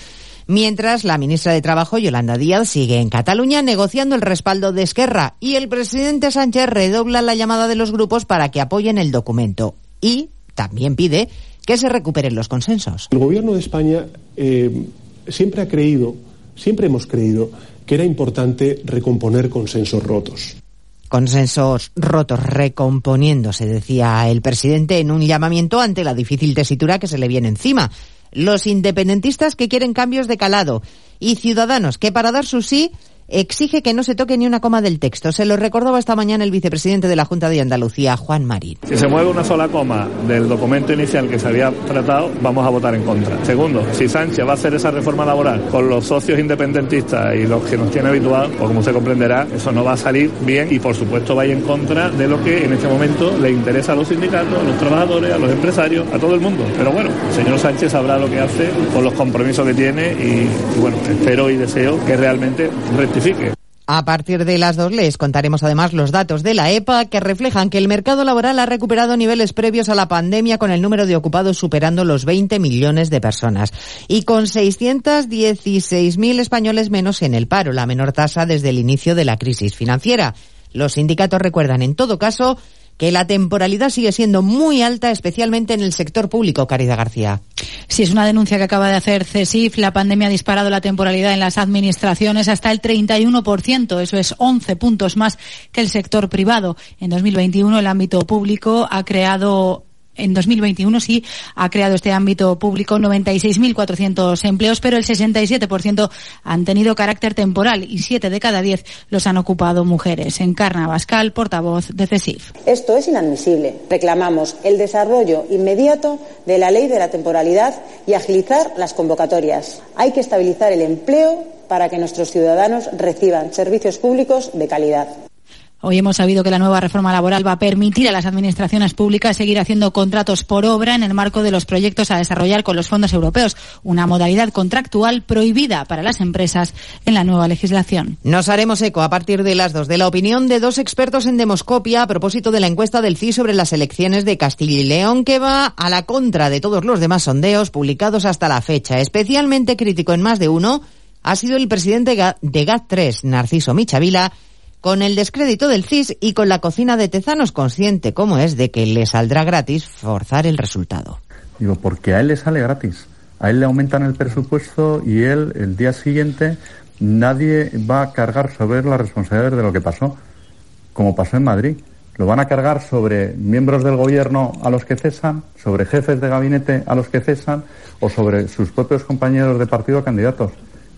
Mientras, la ministra de Trabajo, Yolanda Díaz, sigue en Cataluña negociando el respaldo de Esquerra y el presidente Sánchez redobla la llamada de los grupos para que apoyen el documento. Y también pide que se recuperen los consensos. El gobierno de España eh, siempre ha creído, siempre hemos creído, que era importante recomponer consensos rotos. Consensos rotos recomponiéndose, decía el presidente en un llamamiento ante la difícil tesitura que se le viene encima los independentistas que quieren cambios de calado y Ciudadanos que para dar su sí exige que no se toque ni una coma del texto. Se lo recordaba esta mañana el vicepresidente de la Junta de Andalucía, Juan Marín. Si se mueve una sola coma del documento inicial que se había tratado, vamos a votar en contra. Segundo, si Sánchez va a hacer esa reforma laboral con los socios independentistas y los que nos tiene habituados, pues como se comprenderá, eso no va a salir bien y por supuesto va en contra de lo que en este momento le interesa a los sindicatos, a los trabajadores, a los empresarios, a todo el mundo. Pero bueno, el señor Sánchez sabrá lo que hace con los compromisos que tiene y, y bueno, espero y deseo que realmente a partir de las dos les contaremos además los datos de la EPA que reflejan que el mercado laboral ha recuperado niveles previos a la pandemia con el número de ocupados superando los 20 millones de personas y con 616.000 españoles menos en el paro, la menor tasa desde el inicio de la crisis financiera. Los sindicatos recuerdan en todo caso que la temporalidad sigue siendo muy alta, especialmente en el sector público, Caridad García. Sí, es una denuncia que acaba de hacer CESIF. La pandemia ha disparado la temporalidad en las administraciones hasta el 31%. Eso es 11 puntos más que el sector privado. En 2021 el ámbito público ha creado en 2021 sí ha creado este ámbito público 96.400 empleos, pero el 67% han tenido carácter temporal y 7 de cada 10 los han ocupado mujeres. Encarna Bascal, portavoz de CESIF. Esto es inadmisible. Reclamamos el desarrollo inmediato de la ley de la temporalidad y agilizar las convocatorias. Hay que estabilizar el empleo para que nuestros ciudadanos reciban servicios públicos de calidad. Hoy hemos sabido que la nueva reforma laboral va a permitir a las administraciones públicas seguir haciendo contratos por obra en el marco de los proyectos a desarrollar con los fondos europeos, una modalidad contractual prohibida para las empresas en la nueva legislación. Nos haremos eco a partir de las dos de la opinión de dos expertos en demoscopia a propósito de la encuesta del CIS sobre las elecciones de Castilla y León que va a la contra de todos los demás sondeos publicados hasta la fecha. Especialmente crítico en más de uno ha sido el presidente de GAT3, Narciso Michavila, con el descrédito del CIS y con la cocina de Tezanos, consciente como es de que le saldrá gratis forzar el resultado. Digo, porque a él le sale gratis. A él le aumentan el presupuesto y él, el día siguiente, nadie va a cargar sobre las responsabilidades de lo que pasó, como pasó en Madrid. Lo van a cargar sobre miembros del gobierno a los que cesan, sobre jefes de gabinete a los que cesan o sobre sus propios compañeros de partido candidatos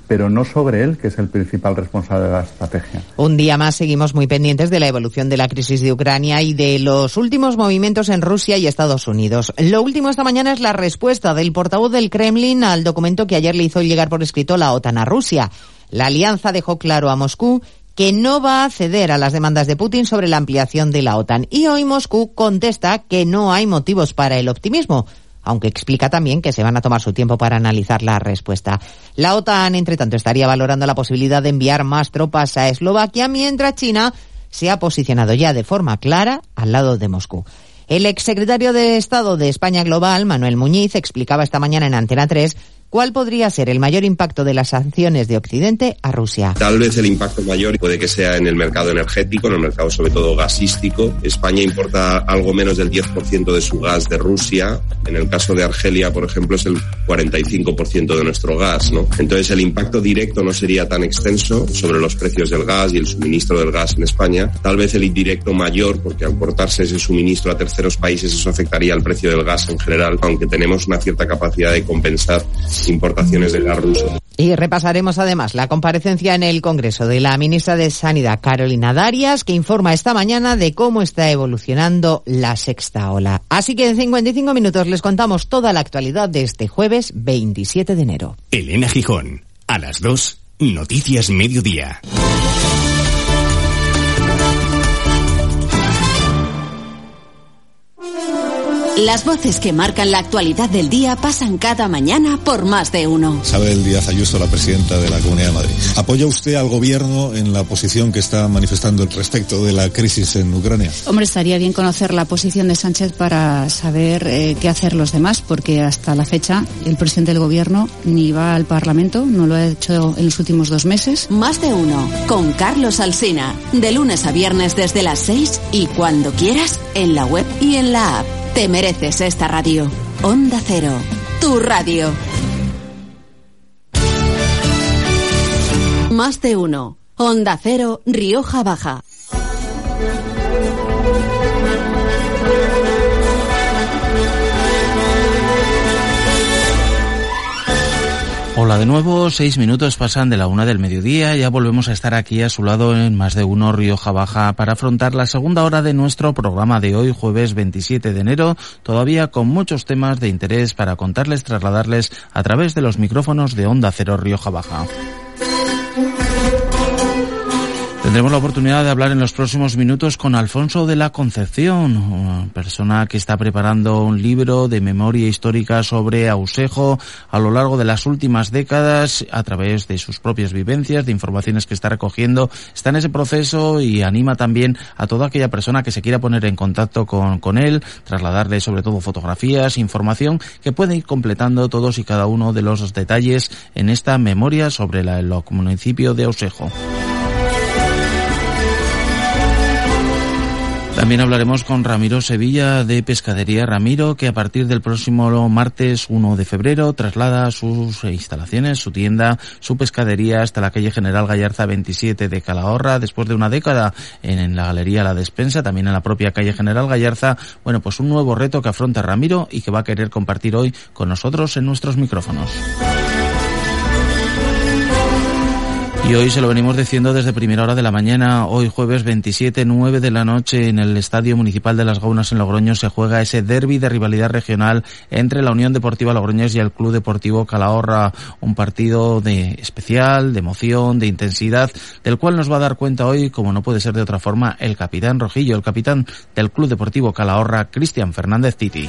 pero no sobre él, que es el principal responsable de la estrategia. Un día más seguimos muy pendientes de la evolución de la crisis de Ucrania y de los últimos movimientos en Rusia y Estados Unidos. Lo último esta mañana es la respuesta del portavoz del Kremlin al documento que ayer le hizo llegar por escrito la OTAN a Rusia. La alianza dejó claro a Moscú que no va a ceder a las demandas de Putin sobre la ampliación de la OTAN. Y hoy Moscú contesta que no hay motivos para el optimismo aunque explica también que se van a tomar su tiempo para analizar la respuesta. La OTAN, entre tanto, estaría valorando la posibilidad de enviar más tropas a Eslovaquia, mientras China se ha posicionado ya de forma clara al lado de Moscú. El exsecretario de Estado de España Global, Manuel Muñiz, explicaba esta mañana en Antena 3 ¿Cuál podría ser el mayor impacto de las sanciones de Occidente a Rusia? Tal vez el impacto mayor puede que sea en el mercado energético, en el mercado sobre todo gasístico. España importa algo menos del 10% de su gas de Rusia. En el caso de Argelia, por ejemplo, es el 45% de nuestro gas, ¿no? Entonces el impacto directo no sería tan extenso sobre los precios del gas y el suministro del gas en España. Tal vez el indirecto mayor, porque al cortarse ese suministro a terceros países eso afectaría al precio del gas en general, aunque tenemos una cierta capacidad de compensar las importaciones de gas ruso. Y repasaremos además la comparecencia en el Congreso de la ministra de Sanidad, Carolina Darias, que informa esta mañana de cómo está evolucionando la sexta ola. Así que en 55 minutos les contamos toda la actualidad de este jueves 27 de enero. Elena Gijón, a las 2, Noticias Mediodía. Las voces que marcan la actualidad del día pasan cada mañana por más de uno. Isabel Díaz Ayuso, la presidenta de la Comunidad de Madrid. ¿Apoya usted al gobierno en la posición que está manifestando respecto de la crisis en Ucrania? Hombre, estaría bien conocer la posición de Sánchez para saber eh, qué hacer los demás, porque hasta la fecha el presidente del gobierno ni va al Parlamento, no lo ha hecho en los últimos dos meses. Más de uno, con Carlos Alsina, de lunes a viernes desde las seis y cuando quieras, en la web y en la app. Te mereces esta radio. Onda Cero, tu radio. Más de uno. Onda Cero, Rioja Baja. Hola de nuevo, seis minutos pasan de la una del mediodía, ya volvemos a estar aquí a su lado en más de uno Rioja Baja para afrontar la segunda hora de nuestro programa de hoy, jueves 27 de enero, todavía con muchos temas de interés para contarles, trasladarles a través de los micrófonos de Onda Cero Rioja Baja. Tendremos la oportunidad de hablar en los próximos minutos con Alfonso de la Concepción, una persona que está preparando un libro de memoria histórica sobre Ausejo a lo largo de las últimas décadas a través de sus propias vivencias, de informaciones que está recogiendo. Está en ese proceso y anima también a toda aquella persona que se quiera poner en contacto con, con él, trasladarle sobre todo fotografías, información que puede ir completando todos y cada uno de los detalles en esta memoria sobre el municipio de Ausejo. También hablaremos con Ramiro Sevilla de Pescadería Ramiro, que a partir del próximo martes 1 de febrero traslada sus instalaciones, su tienda, su pescadería hasta la calle General Gallarza 27 de Calahorra, después de una década en, la Galería La Despensa, también en la propia calle General Gallarza. Bueno, pues un nuevo reto que afronta Ramiro y que va a querer compartir hoy con nosotros en nuestros micrófonos. Y hoy se lo venimos diciendo desde primera hora de la mañana, hoy jueves 27, 9 de la noche, en el Estadio Municipal de Las Gaunas en Logroño se juega ese derby de rivalidad regional entre la Unión Deportiva Logroñés y el Club Deportivo Calahorra. Un partido de especial, de emoción, de intensidad, del cual nos va a dar cuenta hoy, como no puede ser de otra forma, el capitán Rojillo, el capitán del Club Deportivo Calahorra, Cristian Fernández Titi.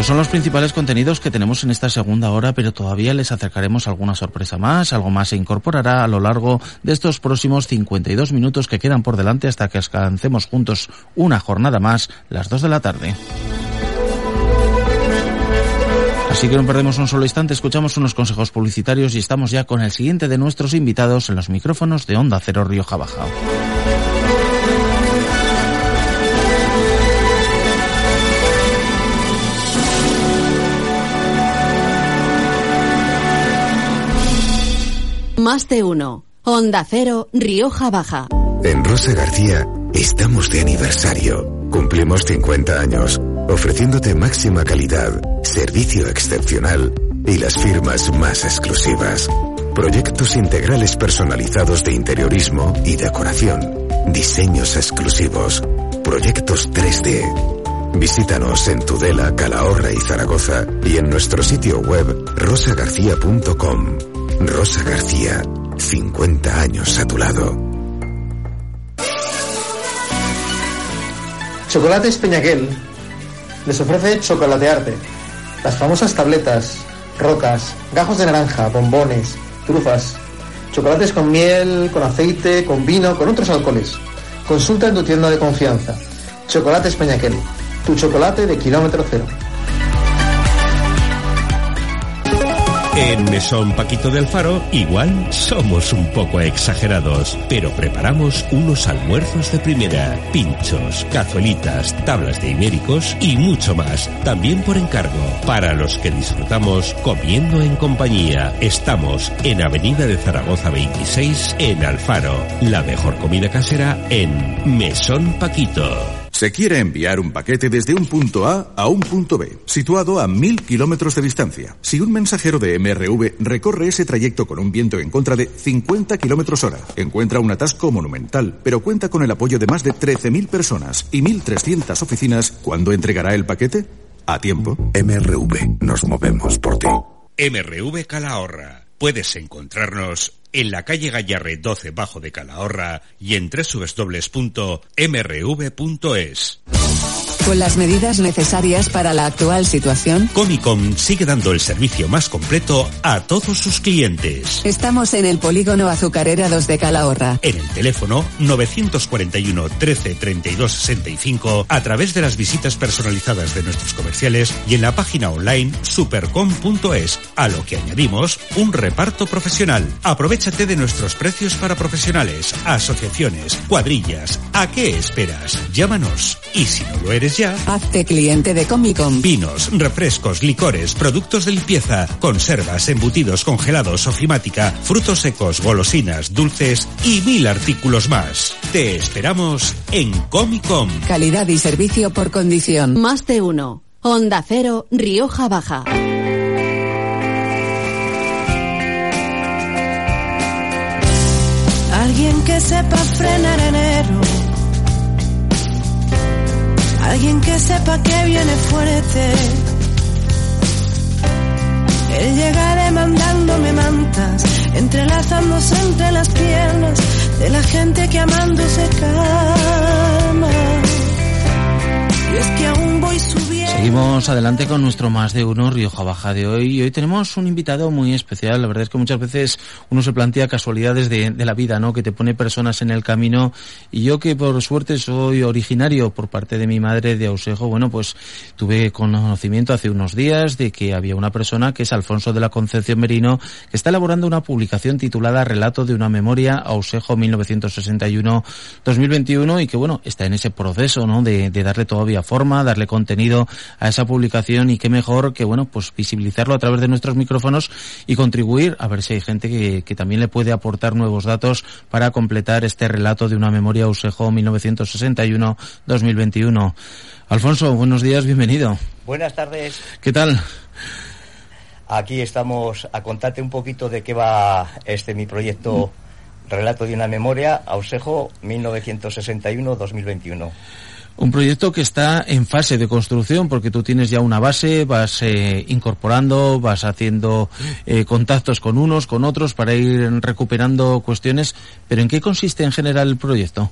Esos son los principales contenidos que tenemos en esta segunda hora, pero todavía les acercaremos alguna sorpresa más, algo más se incorporará a lo largo de estos próximos 52 minutos que quedan por delante hasta que alcancemos juntos una jornada más, las 2 de la tarde. Así que no perdemos un solo instante, escuchamos unos consejos publicitarios y estamos ya con el siguiente de nuestros invitados en los micrófonos de Onda Cero Rioja Baja. Más de uno. Onda Cero, Rioja Baja. En Rosa García estamos de aniversario. Cumplimos 50 años, ofreciéndote máxima calidad, servicio excepcional y las firmas más exclusivas. Proyectos integrales personalizados de interiorismo y decoración. Diseños exclusivos. Proyectos 3D. Visítanos en Tudela, Calahorra y Zaragoza y en nuestro sitio web rosagarcía.com. Rosa García, 50 años a tu lado. Chocolates Peñaquel les ofrece chocolatearte. Las famosas tabletas, rocas, gajos de naranja, bombones, trufas, chocolates con miel, con aceite, con vino, con otros alcoholes. Consulta en tu tienda de confianza. Chocolates Peñaquel, tu chocolate de kilómetro cero. En Mesón Paquito del Faro, igual somos un poco exagerados, pero preparamos unos almuerzos de primera, pinchos, cazuelitas, tablas de ibéricos y mucho más, también por encargo, para los que disfrutamos comiendo en compañía. Estamos en Avenida de Zaragoza 26, en Alfaro. La mejor comida casera en Mesón Paquito. Se quiere enviar un paquete desde un punto A a un punto B, situado a mil kilómetros de distancia. Si un mensajero de MRV recorre ese trayecto con un viento en contra de 50 kilómetros hora, encuentra un atasco monumental, pero cuenta con el apoyo de más de 13.000 personas y 1.300 oficinas, ¿cuándo entregará el paquete? A tiempo. MRV, nos movemos por ti. MRV Calahorra. Puedes encontrarnos en la calle Gallarre 12 bajo de Calahorra y en www.mrv.es. Con las medidas necesarias para la actual situación, Comicom sigue dando el servicio más completo a todos sus clientes. estamos en el polígono Azucarera 2 de Calahorra. En el teléfono 941 13 32 65 a través de las visitas personalizadas de nuestros comerciales y en la página online supercom.es, a lo que añadimos un reparto profesional. Aprovechate de nuestros precios para profesionales, asociaciones, cuadrillas. ¿A qué esperas? Llámanos. Y si no lo eres ya, Hazte cliente de Comicom. Vinos, refrescos, licores, productos de limpieza, conservas, embutidos, congelados, ofimática, frutos secos, golosinas, dulces y mil artículos más. Te esperamos en Comicom. Calidad y servicio por condición. Más de uno. Onda Cero, Rioja Baja. Alguien que sepa frenar enero. Alguien que sepa que viene fuerte. Él llega demandándome mantas, entrelazándose entre las piernas de la gente que amando se calma. Y es que aún voy subiendo. Seguimos adelante con nuestro más de uno Rioja Baja de hoy y hoy tenemos un invitado muy especial. La verdad es que muchas veces uno se plantea casualidades de, la vida, ¿no? Que te pone personas en el camino y yo que por suerte soy originario por parte de mi madre de Ausejo, bueno, pues tuve conocimiento hace unos días de que había una persona que es Alfonso de la Concepción Merino que está elaborando una publicación titulada Relato de una memoria Ausejo 1961-2021 y que bueno, está en ese proceso, ¿no? De darle todavía forma, darle contenido a esa publicación y qué mejor que bueno pues visibilizarlo a través de nuestros micrófonos y contribuir a ver si hay gente que, que también le puede aportar nuevos datos para completar este relato de una memoria Usejo 1961-2021. Alfonso, buenos días, bienvenido. Buenas tardes. ¿Qué tal? Aquí estamos a contarte un poquito de qué va este mi proyecto Relato de una memoria, Ausejo 1961-2021. Un proyecto que está en fase de construcción porque tú tienes ya una base, vas eh, incorporando, vas haciendo eh, contactos con unos, con otros para ir recuperando cuestiones. Pero ¿en qué consiste en general el proyecto?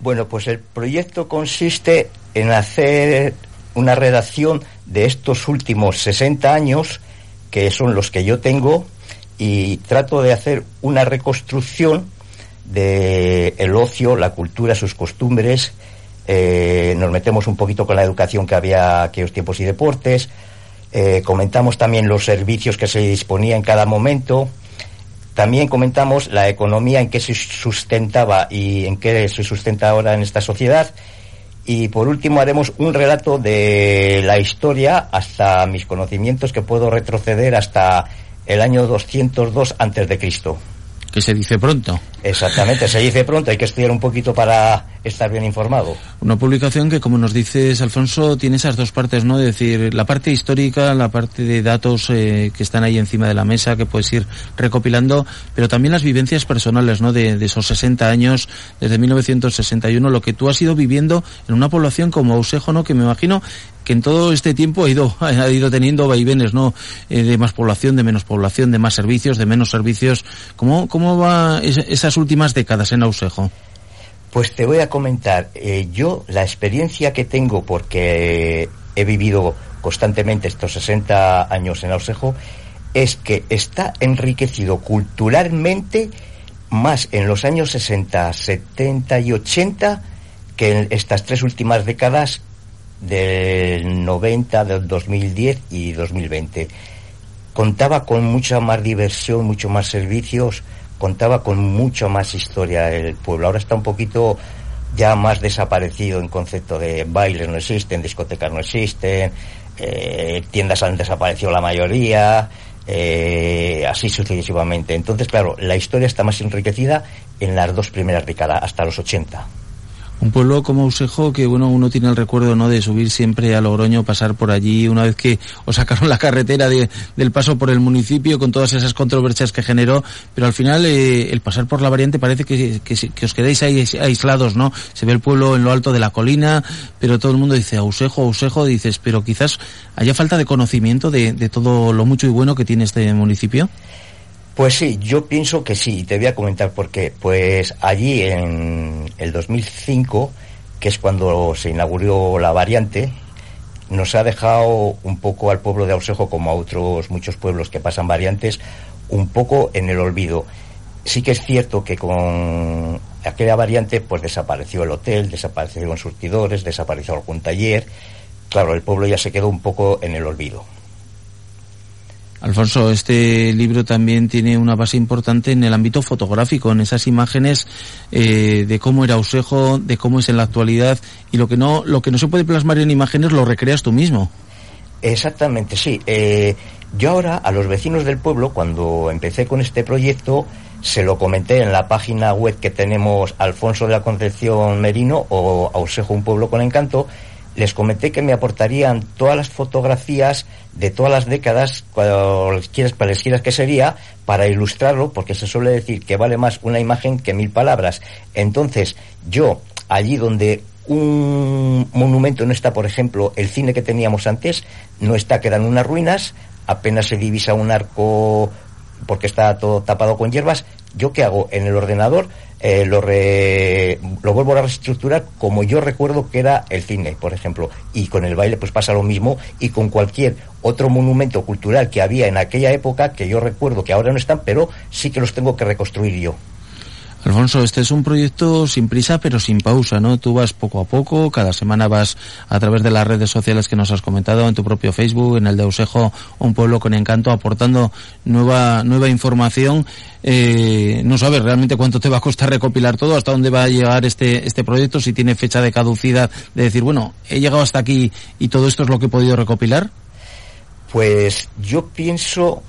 Bueno, pues el proyecto consiste en hacer una redacción de estos últimos 60 años, que son los que yo tengo, y trato de hacer una reconstrucción de el ocio, la cultura, sus costumbres. Eh, nos metemos un poquito con la educación que había aquellos tiempos y deportes. Eh, comentamos también los servicios que se disponía en cada momento. También comentamos la economía en que se sustentaba y en qué se sustenta ahora en esta sociedad. Y por último haremos un relato de la historia hasta mis conocimientos que puedo retroceder hasta el año 202 antes de Cristo. Que se dice pronto. Exactamente, se dice pronto, hay que estudiar un poquito para estar bien informado. Una publicación que, como nos dices, Alfonso, tiene esas dos partes, ¿no? Es decir, la parte histórica, la parte de datos eh, que están ahí encima de la mesa, que puedes ir recopilando, pero también las vivencias personales, ¿no? De, esos 60 años, desde 1961, lo que tú has ido viviendo en una población como Ausejo, ¿no? Que me imagino que en todo este tiempo ha ido, ha ido teniendo vaivenes, ¿no? Eh, de más población, de menos población, de más servicios, de menos servicios. ¿Cómo, cómo va es, últimas décadas en Ausejo? Pues te voy a comentar, eh, yo la experiencia que tengo, porque he vivido constantemente estos 60 años en Ausejo, es que está enriquecido culturalmente más en los años 60, 70 y 80 que en estas tres últimas décadas del 90, del 2010 y 2020. Contaba con mucha más diversión, mucho más servicios, contaba con mucho más historia el pueblo. Ahora está un poquito ya más desaparecido en concepto de bailes no existen, discotecas no existen, eh, tiendas han desaparecido la mayoría, eh, así sucesivamente. Entonces, claro, la historia está más enriquecida en las dos primeras décadas, hasta los 80. Un pueblo como Usejo que bueno uno tiene el recuerdo no de subir siempre a Logroño, pasar por allí una vez que os sacaron la carretera de, del paso por el municipio con todas esas controversias que generó, pero al final eh, el pasar por la variante parece que, que, os quedáis ahí aislados, ¿no? Se ve el pueblo en lo alto de la colina, pero todo el mundo dice Ausejo, Ausejo, dices, pero quizás haya falta de conocimiento de, de todo lo mucho y bueno que tiene este municipio. Pues sí, yo pienso que sí, te voy a comentar por qué. Pues allí en el 2005, que es cuando se inauguró la variante, nos ha dejado un poco al pueblo de Ausejo, como a otros muchos pueblos que pasan variantes, un poco en el olvido. Sí que es cierto que con aquella variante pues desapareció el hotel, desaparecieron surtidores, desapareció algún taller. Claro, el pueblo ya se quedó un poco en el olvido. Alfonso, este libro también tiene una base importante en el ámbito fotográfico, en esas imágenes eh, de cómo era Usejo, de cómo es en la actualidad y lo que no lo que no se puede plasmar en imágenes lo recreas tú mismo. Exactamente, sí. Eh, yo ahora a los vecinos del pueblo, cuando empecé con este proyecto, se lo comenté en la página web que tenemos Alfonso de la Concepción Merino o Ausejo, un pueblo con encanto, les comenté que me aportarían todas las fotografías de todas las décadas, cualesquiera que sería, para ilustrarlo, porque se suele decir que vale más una imagen que mil palabras. Entonces, yo, allí donde un monumento no está, por ejemplo, el cine que teníamos antes, no está, quedan unas ruinas, apenas se divisa un arco porque está todo tapado con hierbas, ¿yo qué hago? En el ordenador eh, lo, lo vuelvo a reestructurar como yo recuerdo que era el cine, por ejemplo. Y con el baile pues pasa lo mismo y con cualquier otro monumento cultural que había en aquella época que yo recuerdo que ahora no están, pero sí que los tengo que reconstruir yo. Alfonso, este es un proyecto sin prisa pero sin pausa, ¿no? Tú vas poco a poco, cada semana vas a través de las redes sociales que nos has comentado, en tu propio Facebook, en el de Usejo, un pueblo con encanto, aportando nueva, nueva información. Eh, no sabes realmente cuánto te va a costar recopilar todo, hasta dónde va a llegar este, este proyecto, si tiene fecha de caducidad, de decir, bueno, he llegado hasta aquí y todo esto es lo que he podido recopilar. Pues yo pienso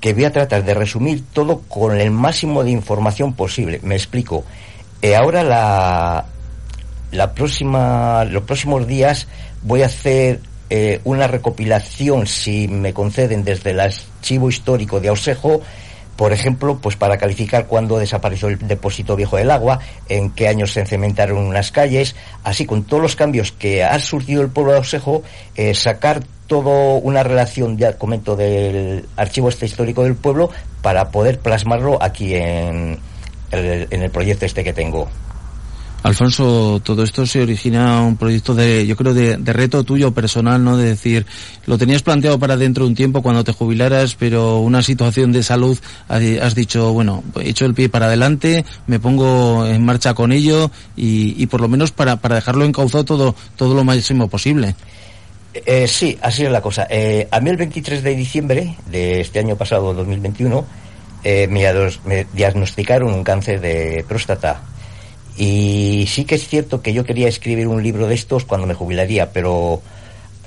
que voy a tratar de resumir todo con el máximo de información posible. Me explico. Eh, ahora la, la próxima, los próximos días voy a hacer eh, una recopilación, si me conceden, desde el archivo histórico de Ausejo, por ejemplo, pues para calificar cuándo desapareció el depósito viejo del agua, en qué años se cementaron unas calles, así con todos los cambios que ha surgido el pueblo de Ausejo, eh, sacar todo una relación, ya comento, del archivo este histórico del pueblo para poder plasmarlo aquí en el, en el proyecto este que tengo. Alfonso, todo esto se origina un proyecto de, yo creo, de, reto tuyo personal, ¿no? De decir, lo tenías planteado para dentro de un tiempo cuando te jubilaras, pero una situación de salud, has dicho, bueno, he hecho el pie para adelante, me pongo en marcha con ello y, y por lo menos para, para dejarlo encauzado todo, todo lo máximo posible. Eh, sí, así es la cosa. Eh, a mí el 23 de diciembre de este año pasado, 2021, eh, me, diagnosticaron un cáncer de próstata. Y sí que es cierto que yo quería escribir un libro de estos cuando me jubilaría, pero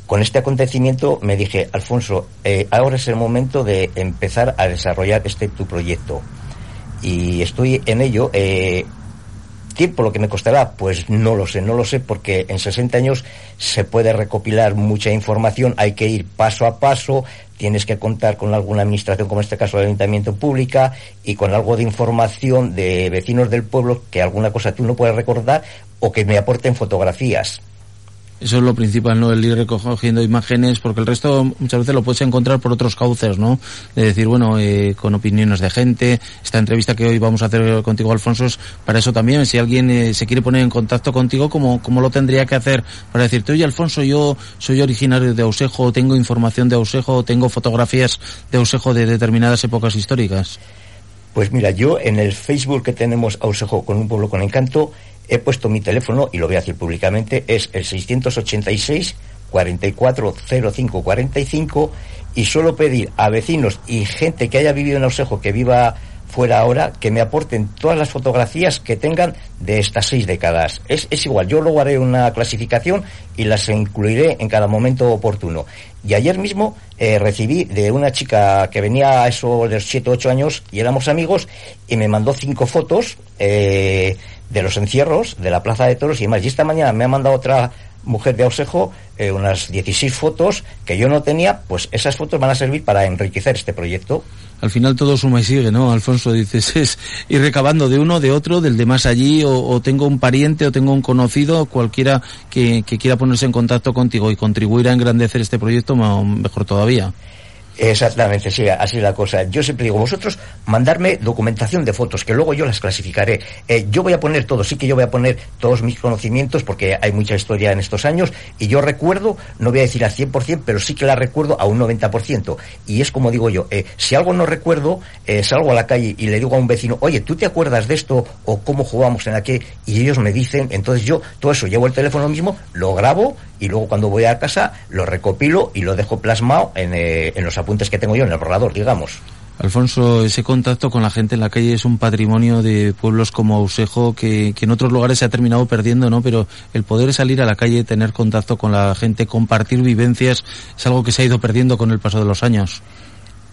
con este acontecimiento me dije, Alfonso, ahora es el momento de empezar a desarrollar este tu proyecto. Y estoy en ello. ¿Tiempo lo que me costará? Pues no lo sé, no lo sé porque en 60 años se puede recopilar mucha información, hay que ir paso a paso, tienes que contar con alguna administración, como en este caso el Ayuntamiento Pública, y con algo de información de vecinos del pueblo que alguna cosa tú no puedes recordar o que me aporten fotografías. Eso es lo principal, ¿no? El ir recogiendo imágenes, porque el resto muchas veces lo puedes encontrar por otros cauces, ¿no? De decir, bueno, eh, con opiniones de gente. Esta entrevista que hoy vamos a hacer contigo, Alfonso, es para eso también. Si alguien eh, se quiere poner en contacto contigo, ¿cómo, ¿cómo lo tendría que hacer? Para decirte, oye, Alfonso, yo soy originario de Ausejo, tengo información de Ausejo, tengo fotografías de Ausejo de determinadas épocas históricas. Pues mira, yo en el Facebook que tenemos Ausejo con un pueblo con encanto, he puesto mi teléfono, y lo voy a decir públicamente, es el 686 440545 y solo pedir a vecinos y gente que haya vivido en Ausejo, que viva fuera ahora, que me aporten todas las fotografías que tengan de estas seis décadas. Es, es igual, yo luego haré una clasificación y las incluiré en cada momento oportuno. Y ayer mismo eh, recibí de una chica que venía a eso de los 7 o 8 años y éramos amigos y me mandó cinco fotos. Eh, de los encierros, de la Plaza de Toros y demás. Y esta mañana me ha mandado otra mujer de Ausejo eh, unas 16 fotos que yo no tenía, pues esas fotos van a servir para enriquecer este proyecto. Al final todo suma y sigue, ¿no? Alfonso, dices, es ir recabando de uno, de otro, del de más allí, o, tengo un pariente o tengo un conocido, cualquiera que, que quiera ponerse en contacto contigo y contribuir a engrandecer este proyecto, mejor todavía. Exactamente, sí, así es la cosa. Yo siempre digo, vosotros mandarme documentación de fotos, que luego yo las clasificaré. Eh, yo voy a poner todo, sí que yo voy a poner todos mis conocimientos, porque hay mucha historia en estos años, y yo recuerdo, no voy a decir al 100%, pero sí que la recuerdo a un 90%. Y es como digo yo, eh, si algo no recuerdo, eh, salgo a la calle y le digo a un vecino, oye, ¿tú te acuerdas de esto o cómo jugamos en aquel? Y ellos me dicen, entonces yo todo eso llevo el teléfono mismo, lo grabo y luego cuando voy a casa lo recopilo y lo dejo plasmado en, en los apuntes que tengo yo en el borrador, digamos. Alfonso, ese contacto con la gente en la calle es un patrimonio de pueblos como Ausejo que, que, en otros lugares se ha terminado perdiendo, ¿no? Pero el poder salir a la calle, tener contacto con la gente, compartir vivencias, es algo que se ha ido perdiendo con el paso de los años.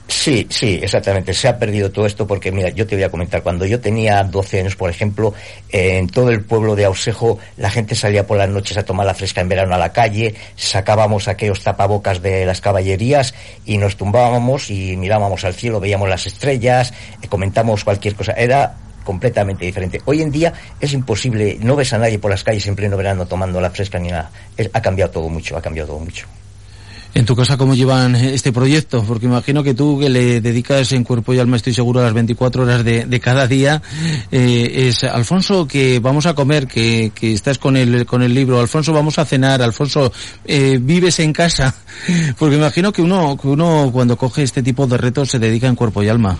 Sí, sí, exactamente. Se ha perdido todo esto porque, mira, yo te voy a comentar, cuando yo tenía 12 años, por ejemplo, en todo el pueblo de Ausejo, la gente salía por las noches a tomar la fresca en verano a la calle, sacábamos aquellos tapabocas de las caballerías y nos tumbábamos y mirábamos al cielo, veíamos las estrellas, eh, comentamos cualquier cosa. Era completamente diferente. Hoy en día es imposible, no ves a nadie por las calles en pleno verano tomando la fresca ni nada. ha cambiado todo mucho, ha cambiado todo mucho. En tu casa, ¿cómo llevan este proyecto? Porque imagino que tú, que le dedicas en cuerpo y alma, estoy seguro, a las 24 horas de, cada día, eh, es Alfonso, que vamos a comer, que, que, estás con el, con el libro, Alfonso, vamos a cenar, Alfonso, eh, vives en casa. Porque imagino que uno, que uno cuando coge este tipo de retos se dedica en cuerpo y alma.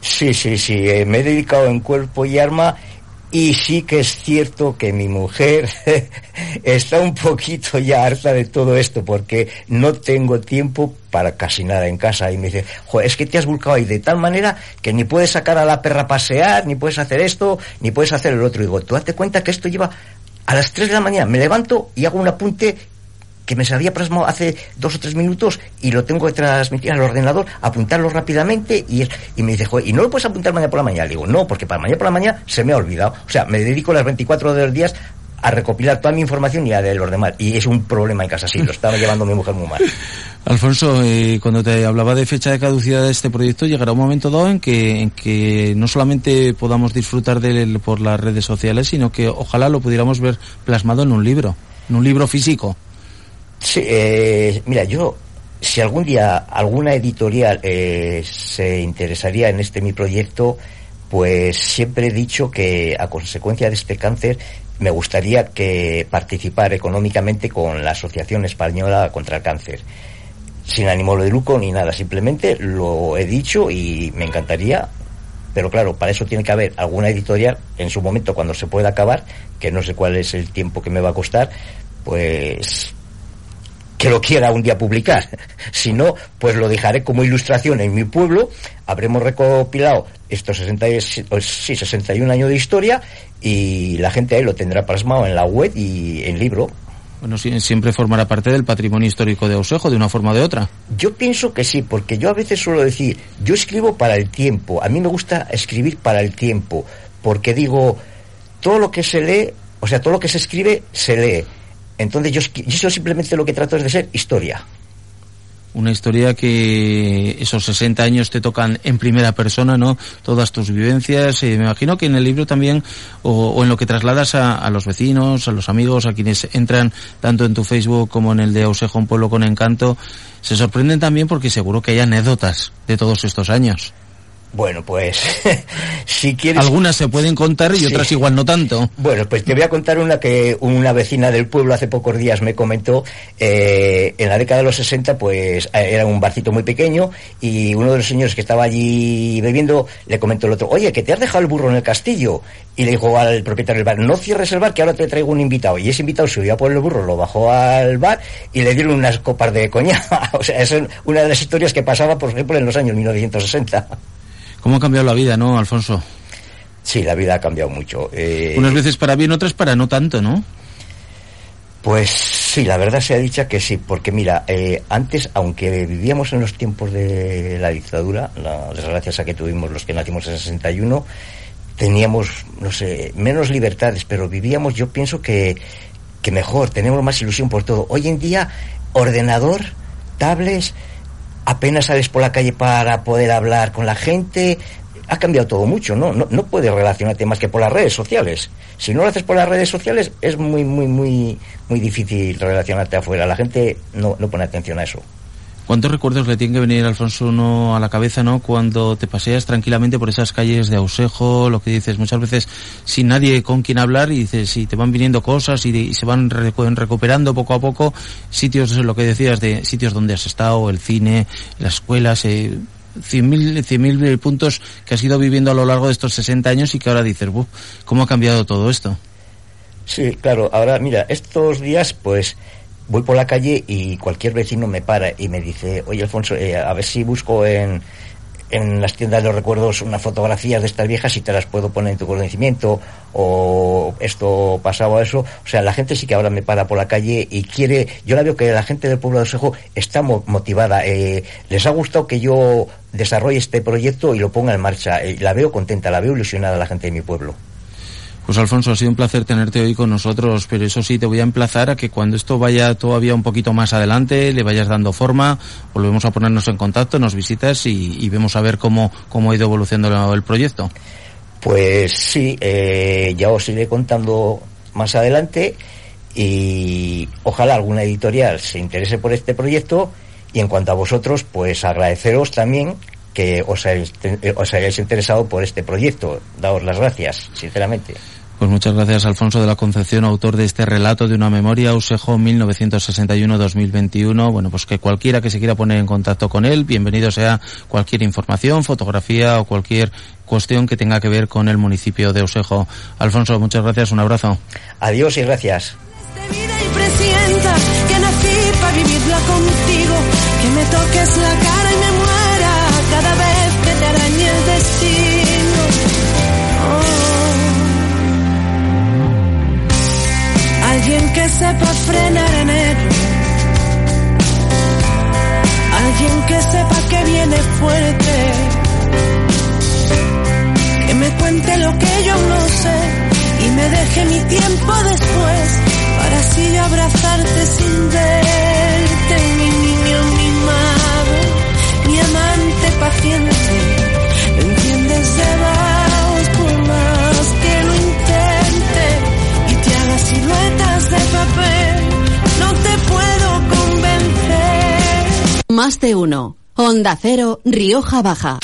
Sí, sí, sí, eh, me he dedicado en cuerpo y alma y sí que es cierto que mi mujer está un poquito ya harta de todo esto porque no tengo tiempo para casi nada en casa y me dice, es que te has volcado ahí de tal manera que ni puedes sacar a la perra a pasear, ni puedes hacer esto, ni puedes hacer el otro. Y digo, tú date cuenta que esto lleva a las 3 de la mañana, me levanto y hago un apunte que me salía plasmado hace dos o tres minutos y lo tengo que transmitir al ordenador, apuntarlo rápidamente y, y me dice, Joder, ¿y no lo puedes apuntar mañana por la mañana? Le digo, no, porque para mañana por la mañana se me ha olvidado. O sea, me dedico las 24 horas del día a recopilar toda mi información y a de los demás. Y es un problema en casa, sí, lo estaba llevando mi mujer muy mal. Alfonso, eh, cuando te hablaba de fecha de caducidad de este proyecto, llegará un momento dado en que, en que no solamente podamos disfrutar de él por las redes sociales, sino que ojalá lo pudiéramos ver plasmado en un libro, en un libro físico. Sí, eh, mira, yo, si algún día alguna editorial eh, se interesaría en este mi proyecto, pues siempre he dicho que a consecuencia de este cáncer me gustaría que participar económicamente con la Asociación Española contra el Cáncer. Sin ánimo de lucro ni nada, simplemente lo he dicho y me encantaría pero claro, para eso tiene que haber alguna editorial en su momento cuando se pueda acabar, que no sé cuál es el tiempo que me va a costar, pues que lo quiera un día publicar. Si no, pues lo dejaré como ilustración en mi pueblo. Habremos recopilado estos 60, sí, 61 años de historia y la gente ahí lo tendrá plasmado en la web y en libro. Bueno, siempre formará parte del patrimonio histórico de Ausejo, de una forma o de otra. Yo pienso que sí, porque yo a veces suelo decir, yo escribo para el tiempo, a mí me gusta escribir para el tiempo, porque digo, todo lo que se lee, o sea, todo lo que se escribe, se lee entonces yo, yo simplemente lo que trato es de ser historia. Una historia que esos 60 años te tocan en primera persona, ¿no? Todas tus vivencias. Eh, me imagino que en el libro también, o, en lo que trasladas a, los vecinos, a los amigos, a quienes entran tanto en tu Facebook como en el de Ausejo, un pueblo con encanto, se sorprenden también porque seguro que hay anécdotas de todos estos años. Bueno, pues si quieres... Algunas se pueden contar y otras igual no tanto. Bueno, pues te voy a contar una que una vecina del pueblo hace pocos días me comentó. Eh, en la década de los 60, pues eh, era un barcito muy pequeño y uno de los señores que estaba allí bebiendo le comentó al otro, oye, que te has dejado el burro en el castillo. Y le dijo al propietario del bar, no cierres el bar que ahora te traigo un invitado. Y ese invitado subió a por el burro, lo bajó al bar y le dieron unas copas de coña. o sea, es una de las historias que pasaba, por ejemplo, en los años 1960. ¿Cómo ha cambiado la vida, no, Alfonso? Sí, la vida ha cambiado mucho. Eh, Unas veces para bien, otras para no tanto, ¿no? Pues sí, la verdad se ha dicho que sí, porque mira, eh, antes, aunque vivíamos en los tiempos de la dictadura, las desgracias a que tuvimos los que nacimos en 61, teníamos, no sé, menos libertades, pero vivíamos, yo pienso que, que mejor, tenemos más ilusión por todo. Hoy en día, ordenador, tablets, apenas sales por la calle para poder hablar con la gente, ha cambiado todo mucho, ¿no? ¿no? No puedes relacionarte más que por las redes sociales. Si no lo haces por las redes sociales, es muy, muy, muy, muy difícil relacionarte afuera. La gente no, no pone atención a eso. ¿Cuántos recuerdos le tiene que venir Alfonso uno a la cabeza, no? Cuando te paseas tranquilamente por esas calles de Ausejo, lo que dices muchas veces sin nadie con quien hablar y dices, y te van viniendo cosas y, y se van recuperando poco a poco sitios, lo que decías de sitios donde has estado, el cine, las escuelas, eh, 100.000 puntos que has ido viviendo a lo largo de estos 60 años y que ahora dices, ¿cómo ha cambiado todo esto? Sí, claro. Ahora, mira, estos días, pues, voy por la calle y cualquier vecino me para y me dice, oye Alfonso, eh, a ver si busco en, en las tiendas de los recuerdos unas fotografías de estas viejas y te las puedo poner en tu conocimiento o esto pasaba eso. O sea, la gente sí que ahora me para por la calle y quiere, yo la veo que la gente del pueblo de Osejo está motivada. Eh, les ha gustado que yo desarrolle este proyecto y lo ponga en marcha. Eh, la veo contenta, la veo ilusionada la gente de mi pueblo. Pues Alfonso, ha sido un placer tenerte hoy con nosotros, pero eso sí, te voy a emplazar a que cuando esto vaya todavía un poquito más adelante, le vayas dando forma, volvemos a ponernos en contacto, nos visitas y, vemos a ver cómo, cómo ha ido evolucionando el proyecto. Pues sí, eh, ya os iré contando más adelante y ojalá alguna editorial se interese por este proyecto y en cuanto a vosotros, pues agradeceros también que os hayáis, os hayáis interesado por este proyecto. Daos las gracias, sinceramente. Pues muchas gracias, Alfonso de la Concepción, autor de este relato de una memoria, Usejo 1961-2021. Bueno, pues que cualquiera que se quiera poner en contacto con él, bienvenido sea cualquier información, fotografía o cualquier cuestión que tenga que ver con el municipio de Usejo. Alfonso, muchas gracias, un abrazo. Adiós y gracias. que nací para vivirla contigo, que me toques la cara Alguien que sepa frenar en él. Alguien que sepa que viene fuerte. Que me cuente lo que yo no sé y me deje mi tiempo después para así abrazarte sin verte, mi niño mimado, mi amante paciente. ¿Me entiendes? Se de papel, no te puedo convencer. Más de uno. Onda Cero, Rioja Baja.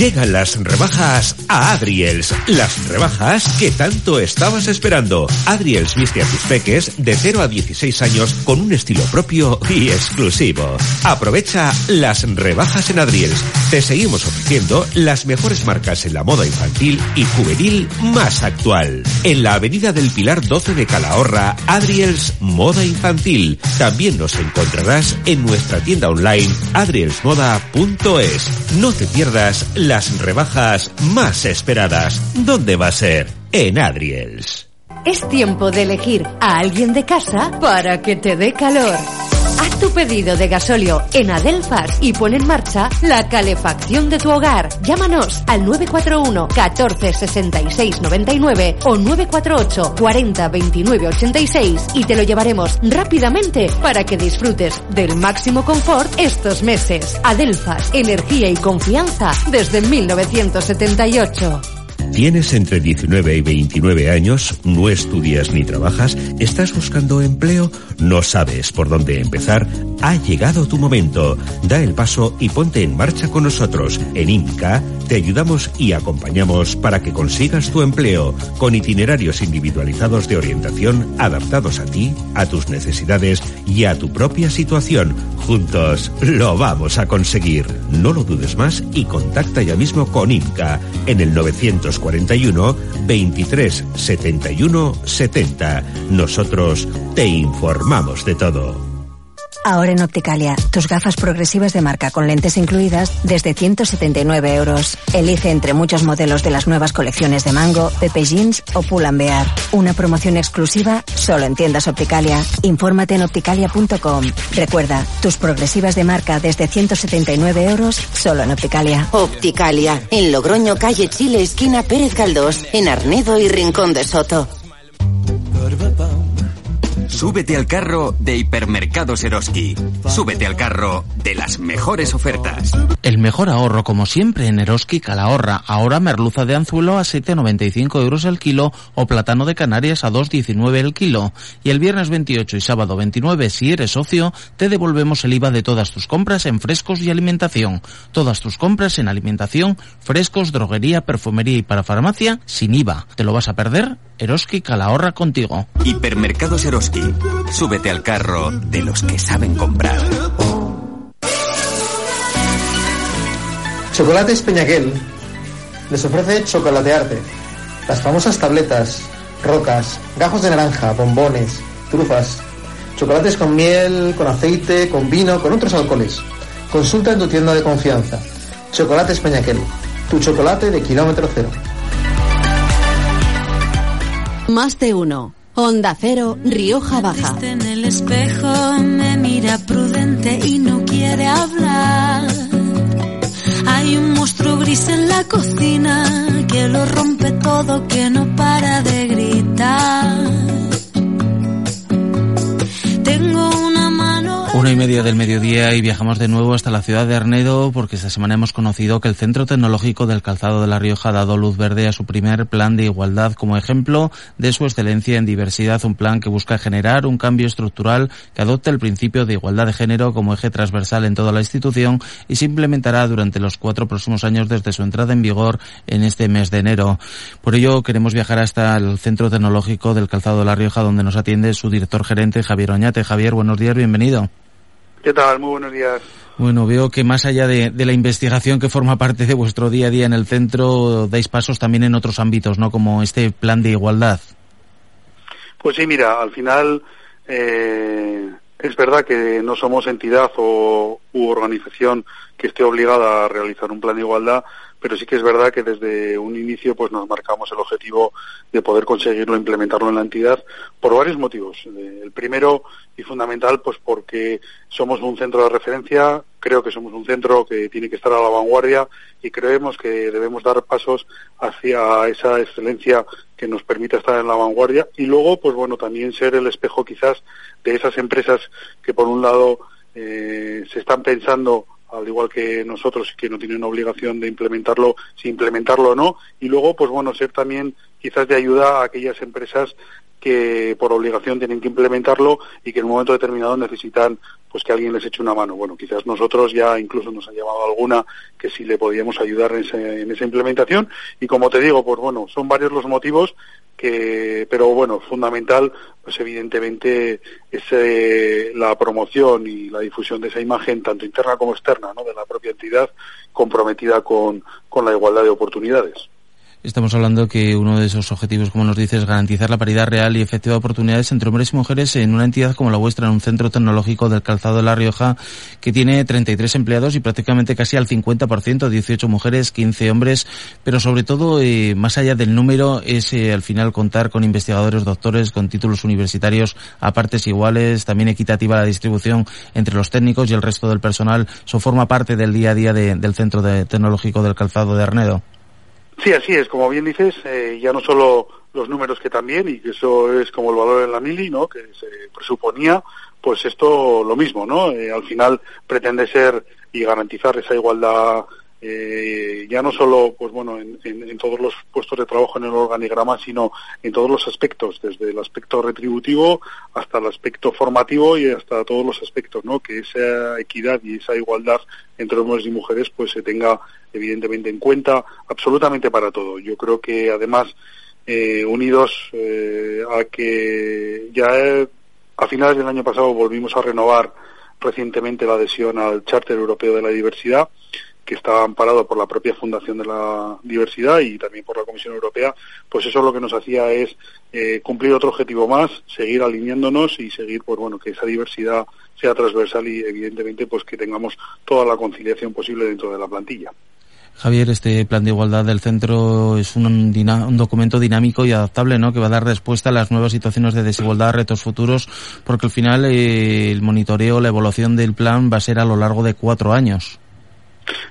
Llegan las rebajas a Adriels. Las rebajas que tanto estabas esperando. Adriels viste a tus peques de 0 a 16 años con un estilo propio y exclusivo. Aprovecha las rebajas en Adriels. Te seguimos ofreciendo las mejores marcas en la moda infantil y juvenil más actual. En la avenida del Pilar 12 de Calahorra, Adriels Moda Infantil. También nos encontrarás en nuestra tienda online adrielsmoda.es. No te pierdas las rebajas más esperadas. ¿Dónde va a ser? En Adriels. Es tiempo de elegir a alguien de casa para que te dé calor. Haz tu pedido de gasóleo en Adelfas y pon en marcha la calefacción de tu hogar. Llámanos al 941 14 66 99 o 948 40 29 86 y te lo llevaremos rápidamente para que disfrutes del máximo confort estos meses. Adelfas, energía y confianza desde 1978. ¿Tienes entre 19 y 29 años? ¿No estudias ni trabajas? ¿Estás buscando empleo? ¿No sabes por dónde empezar? Ha llegado tu momento. Da el paso y ponte en marcha con nosotros. En IMCA te ayudamos y acompañamos para que consigas tu empleo con itinerarios individualizados de orientación adaptados a ti, a tus necesidades y a tu propia situación. Juntos lo vamos a conseguir. No lo dudes más y contacta ya mismo con IMCA en el 941 23 71 70. Nosotros te informamos de todo. Ahora en Opticalia, tus gafas progresivas de marca con lentes incluidas desde 179 euros. Elige entre muchos modelos de las nuevas colecciones de Mango, Pepe Jeans o Pull Bear. Una promoción exclusiva solo en tiendas Opticalia. Infórmate en opticalia.com. Recuerda, tus progresivas de marca desde 179 euros solo en Opticalia. Opticalia, en Logroño, calle Chile, esquina Pérez Galdós, en Arnedo y Rincón de Soto. Súbete al carro de Hipermercados Eroski. Súbete al carro de las mejores ofertas. El mejor ahorro, como siempre, en Eroski Calahorra. Ahora merluza de anzuelo a 7,95 euros el kilo o plátano de Canarias a 2,19 el kilo. Y el viernes 28 y sábado 29, si eres socio, te devolvemos el IVA de todas tus compras en frescos y alimentación. Todas tus compras en alimentación, frescos, droguería, perfumería y para farmacia, sin IVA. ¿Te lo vas a perder? Eroski Calahorra contigo. Hipermercados Eroski. Súbete al carro de los que saben comprar. Chocolates Peñaquel les ofrece chocolatearte. Las famosas tabletas, rocas, gajos de naranja, bombones, trufas, chocolates con miel, con aceite, con vino, con otros alcoholes. Consulta en tu tienda de confianza. Chocolates Peñaquel, tu chocolate de kilómetro cero. Más de uno. Onda Cero, Rioja Baja. En el espejo me mira prudente y no quiere hablar. Hay un monstruo gris en la cocina que lo rompe todo, que no para de gritar. Tengo mano. Una y media del mediodía y viajamos de nuevo hasta la ciudad de Arnedo porque esta semana hemos conocido que el Centro Tecnológico del Calzado de La Rioja ha dado luz verde a su primer plan de igualdad como ejemplo de su excelencia en diversidad, un plan que busca generar un cambio estructural que adopte el principio de igualdad de género como eje transversal en toda la institución y se implementará durante los cuatro próximos años desde su entrada en vigor en este mes de enero. Por ello queremos viajar hasta el Centro Tecnológico del Calzado de La Rioja donde nos atiende su director gerente Javier Oñate. Javier, buenos días, bienvenido. ¿Qué tal? Muy buenos días. Bueno, veo que más allá de, de, la investigación que forma parte de vuestro día a día en el centro, dais pasos también en otros ámbitos, ¿no? Como este plan de igualdad. Pues sí, mira, al final eh, es verdad que no somos entidad o u organización que esté obligada a realizar un plan de igualdad, pero sí que es verdad que desde un inicio pues nos marcamos el objetivo de poder conseguirlo implementarlo en la entidad por varios motivos. Eh, el primero y fundamental pues porque somos un centro de referencia, creo que somos un centro que tiene que estar a la vanguardia y creemos que debemos dar pasos hacia esa excelencia que nos permita estar en la vanguardia y luego pues bueno también ser el espejo quizás de esas empresas que por un lado eh, se están pensando al igual que nosotros que no tienen obligación de implementarlo, si implementarlo o no, y luego, pues bueno, ser también quizás de ayuda a aquellas empresas que por obligación tienen que implementarlo y que en un momento determinado necesitan pues que alguien les eche una mano. Bueno, quizás nosotros ya incluso nos ha llamado alguna que si le podíamos ayudar en, ese, en esa implementación y como te digo, pues bueno, son varios los motivos que, pero bueno, fundamental, pues evidentemente es eh, la promoción y la difusión de esa imagen, tanto interna como externa, ¿no? de la propia entidad, comprometida con, con la igualdad de oportunidades. Estamos hablando que uno de esos objetivos, como nos dices, es garantizar la paridad real y efectiva de oportunidades entre hombres y mujeres en una entidad como la vuestra, en un centro tecnológico del calzado de La Rioja, que tiene 33 empleados y prácticamente casi al 50%, 18 mujeres, 15 hombres, pero sobre todo, eh, más allá del número, es eh, al final contar con investigadores, doctores, con títulos universitarios a partes iguales, también equitativa la distribución entre los técnicos y el resto del personal. Eso forma parte del día a día de, del centro tecnológico del calzado de Arnedo. Sí, así es. Como bien dices, eh, ya no solo los números que también, y que eso es como el valor en la mili, ¿no? Que se presuponía, pues esto lo mismo, ¿no? Eh, al final pretende ser y garantizar esa igualdad eh, ya no solo pues bueno en, en, todos los puestos de trabajo en el organigrama sino en todos los aspectos desde el aspecto retributivo hasta el aspecto formativo y hasta todos los aspectos no que esa equidad y esa igualdad entre hombres y mujeres pues se tenga evidentemente en cuenta absolutamente para todo. Yo creo que además eh, unidos eh, a que ya a finales del año pasado volvimos a renovar recientemente la adhesión al Charter Europeo de la Diversidad que está amparado por la propia Fundación de la Diversidad y también por la Comisión Europea, pues eso lo que nos hacía es eh, cumplir otro objetivo más, seguir alineándonos y seguir, pues bueno, que esa diversidad sea transversal y evidentemente pues que tengamos toda la conciliación posible dentro de la plantilla. Javier, este plan de igualdad del centro es un, un, documento dinámico y adaptable, ¿no? Que va a dar respuesta a las nuevas situaciones de desigualdad, retos futuros, porque al final eh, el monitoreo, la evaluación del plan va a ser a lo largo de cuatro años.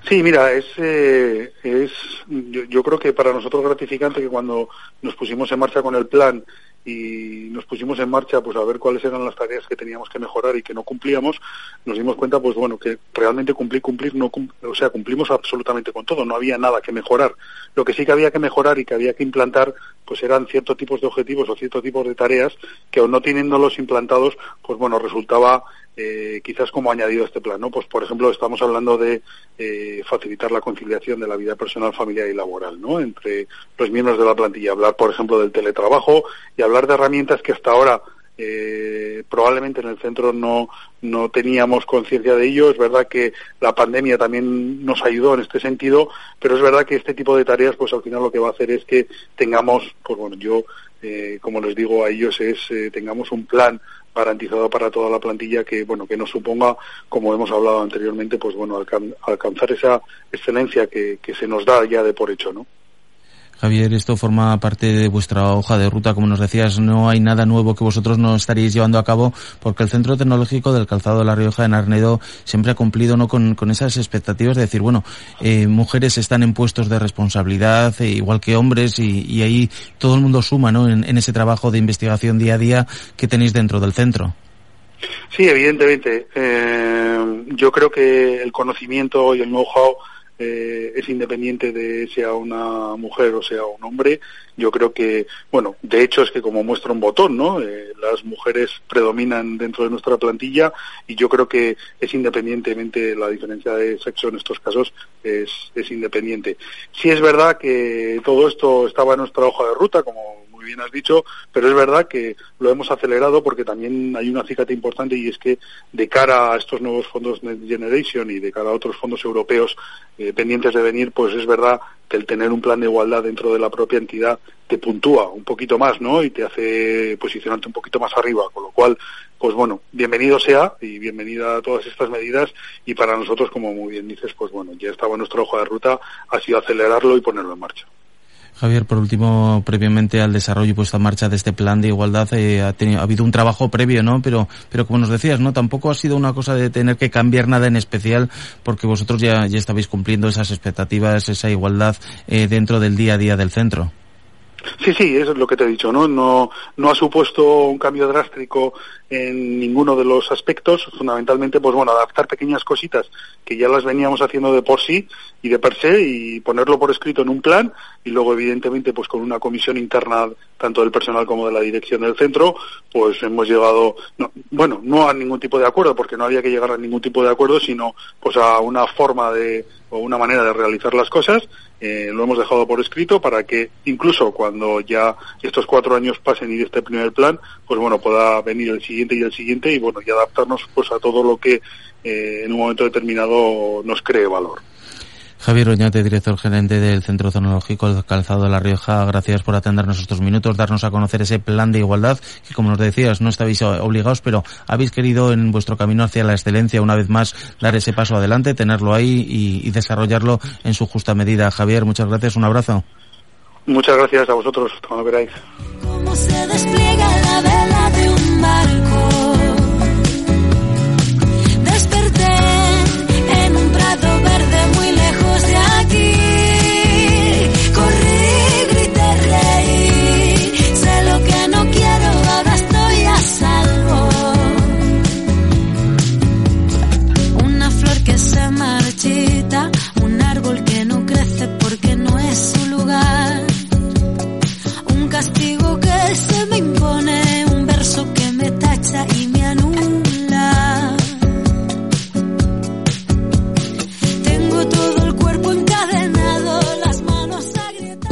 Sí, mira, es, eh, es yo, yo, creo que para nosotros gratificante que cuando nos pusimos en marcha con el plan y nos pusimos en marcha pues a ver cuáles eran las tareas que teníamos que mejorar y que no cumplíamos, nos dimos cuenta pues bueno que realmente cumplir, cumplir, no o sea, cumplimos absolutamente con todo, no había nada que mejorar. Lo que sí que había que mejorar y que había que implantar pues eran ciertos tipos de objetivos o ciertos tipos de tareas que aún no teniéndolos implantados, pues bueno, resultaba eh, quizás como añadido a este plan, ¿no? Pues por ejemplo estamos hablando de eh, facilitar la conciliación de la vida personal, familiar y laboral, ¿no? Entre los miembros de la plantilla, hablar por ejemplo del teletrabajo y hablar de herramientas que hasta ahora eh, probablemente en el centro no, no teníamos conciencia de ello. Es verdad que la pandemia también nos ayudó en este sentido, pero es verdad que este tipo de tareas, pues al final lo que va a hacer es que tengamos, pues bueno, yo, eh, como les digo a ellos, es eh, tengamos un plan garantizado para toda la plantilla que bueno que nos suponga como hemos hablado anteriormente pues bueno alcan alcanzar esa excelencia que, que se nos da ya de por hecho no Javier, esto forma parte de vuestra hoja de ruta, como nos decías, no hay nada nuevo que vosotros no estaríais llevando a cabo, porque el Centro Tecnológico del Calzado de La Rioja en Arnedo siempre ha cumplido no con, esas expectativas de decir, bueno, eh, mujeres están en puestos de responsabilidad, eh, igual que hombres, y, y, ahí todo el mundo suma ¿no? en, en ese trabajo de investigación día a día que tenéis dentro del centro. Sí, evidentemente. Eh, yo creo que el conocimiento y el know-how eh, es independiente de sea una mujer o sea un hombre. Yo creo que, bueno, de hecho es que como muestra un botón, ¿no? Eh, las mujeres predominan dentro de nuestra plantilla y yo creo que es independientemente la diferencia de sexo en estos casos es, es independiente. Sí es verdad que todo esto estaba en nuestra hoja de ruta, como bien has dicho, pero es verdad que lo hemos acelerado porque también hay un acicate importante y es que de cara a estos nuevos fondos Next Generation y de cara a otros fondos europeos eh, pendientes de venir, pues es verdad que el tener un plan de igualdad dentro de la propia entidad te puntúa un poquito más, ¿no? Y te hace posicionarte un poquito más arriba, con lo cual, pues bueno, bienvenido sea y bienvenida a todas estas medidas y para nosotros, como muy bien dices, pues bueno, ya estaba en nuestra hoja de ruta, ha sido acelerarlo y ponerlo en marcha. Javier, por último, previamente al desarrollo y puesta en marcha de este plan de igualdad, eh, ha, tenido, ha, habido un trabajo previo, ¿no? Pero, pero como nos decías, ¿no? Tampoco ha sido una cosa de tener que cambiar nada en especial, porque vosotros ya, ya estabais cumpliendo esas expectativas, esa igualdad eh, dentro del día a día del centro. Sí, sí, eso es lo que te he dicho, ¿no? No, no ha supuesto un cambio drástico en ninguno de los aspectos, fundamentalmente, pues bueno, adaptar pequeñas cositas que ya las veníamos haciendo de por sí y de per se y ponerlo por escrito en un plan y luego, evidentemente, pues con una comisión interna, tanto del personal como de la dirección del centro, pues hemos llegado, no, bueno, no a ningún tipo de acuerdo, porque no había que llegar a ningún tipo de acuerdo, sino pues a una forma de, o una manera de realizar las cosas, eh, lo hemos dejado por escrito para que incluso cuando ya estos cuatro años pasen y de este primer plan, pues bueno, pueda venir el siguiente y el siguiente y bueno, y adaptarnos pues a todo lo que eh, en un momento determinado nos cree valor. Javier Oñate, director gerente del Centro Tecnológico del Calzado de La Rioja, gracias por atendernos estos minutos, darnos a conocer ese plan de igualdad que, como nos decías, no estabais obligados, pero habéis querido en vuestro camino hacia la excelencia una vez más dar ese paso adelante, tenerlo ahí y, y desarrollarlo en su justa medida. Javier, muchas gracias, un abrazo. Muchas gracias a vosotros, cuando queráis. ¿Cómo se despliega la vela de un barco.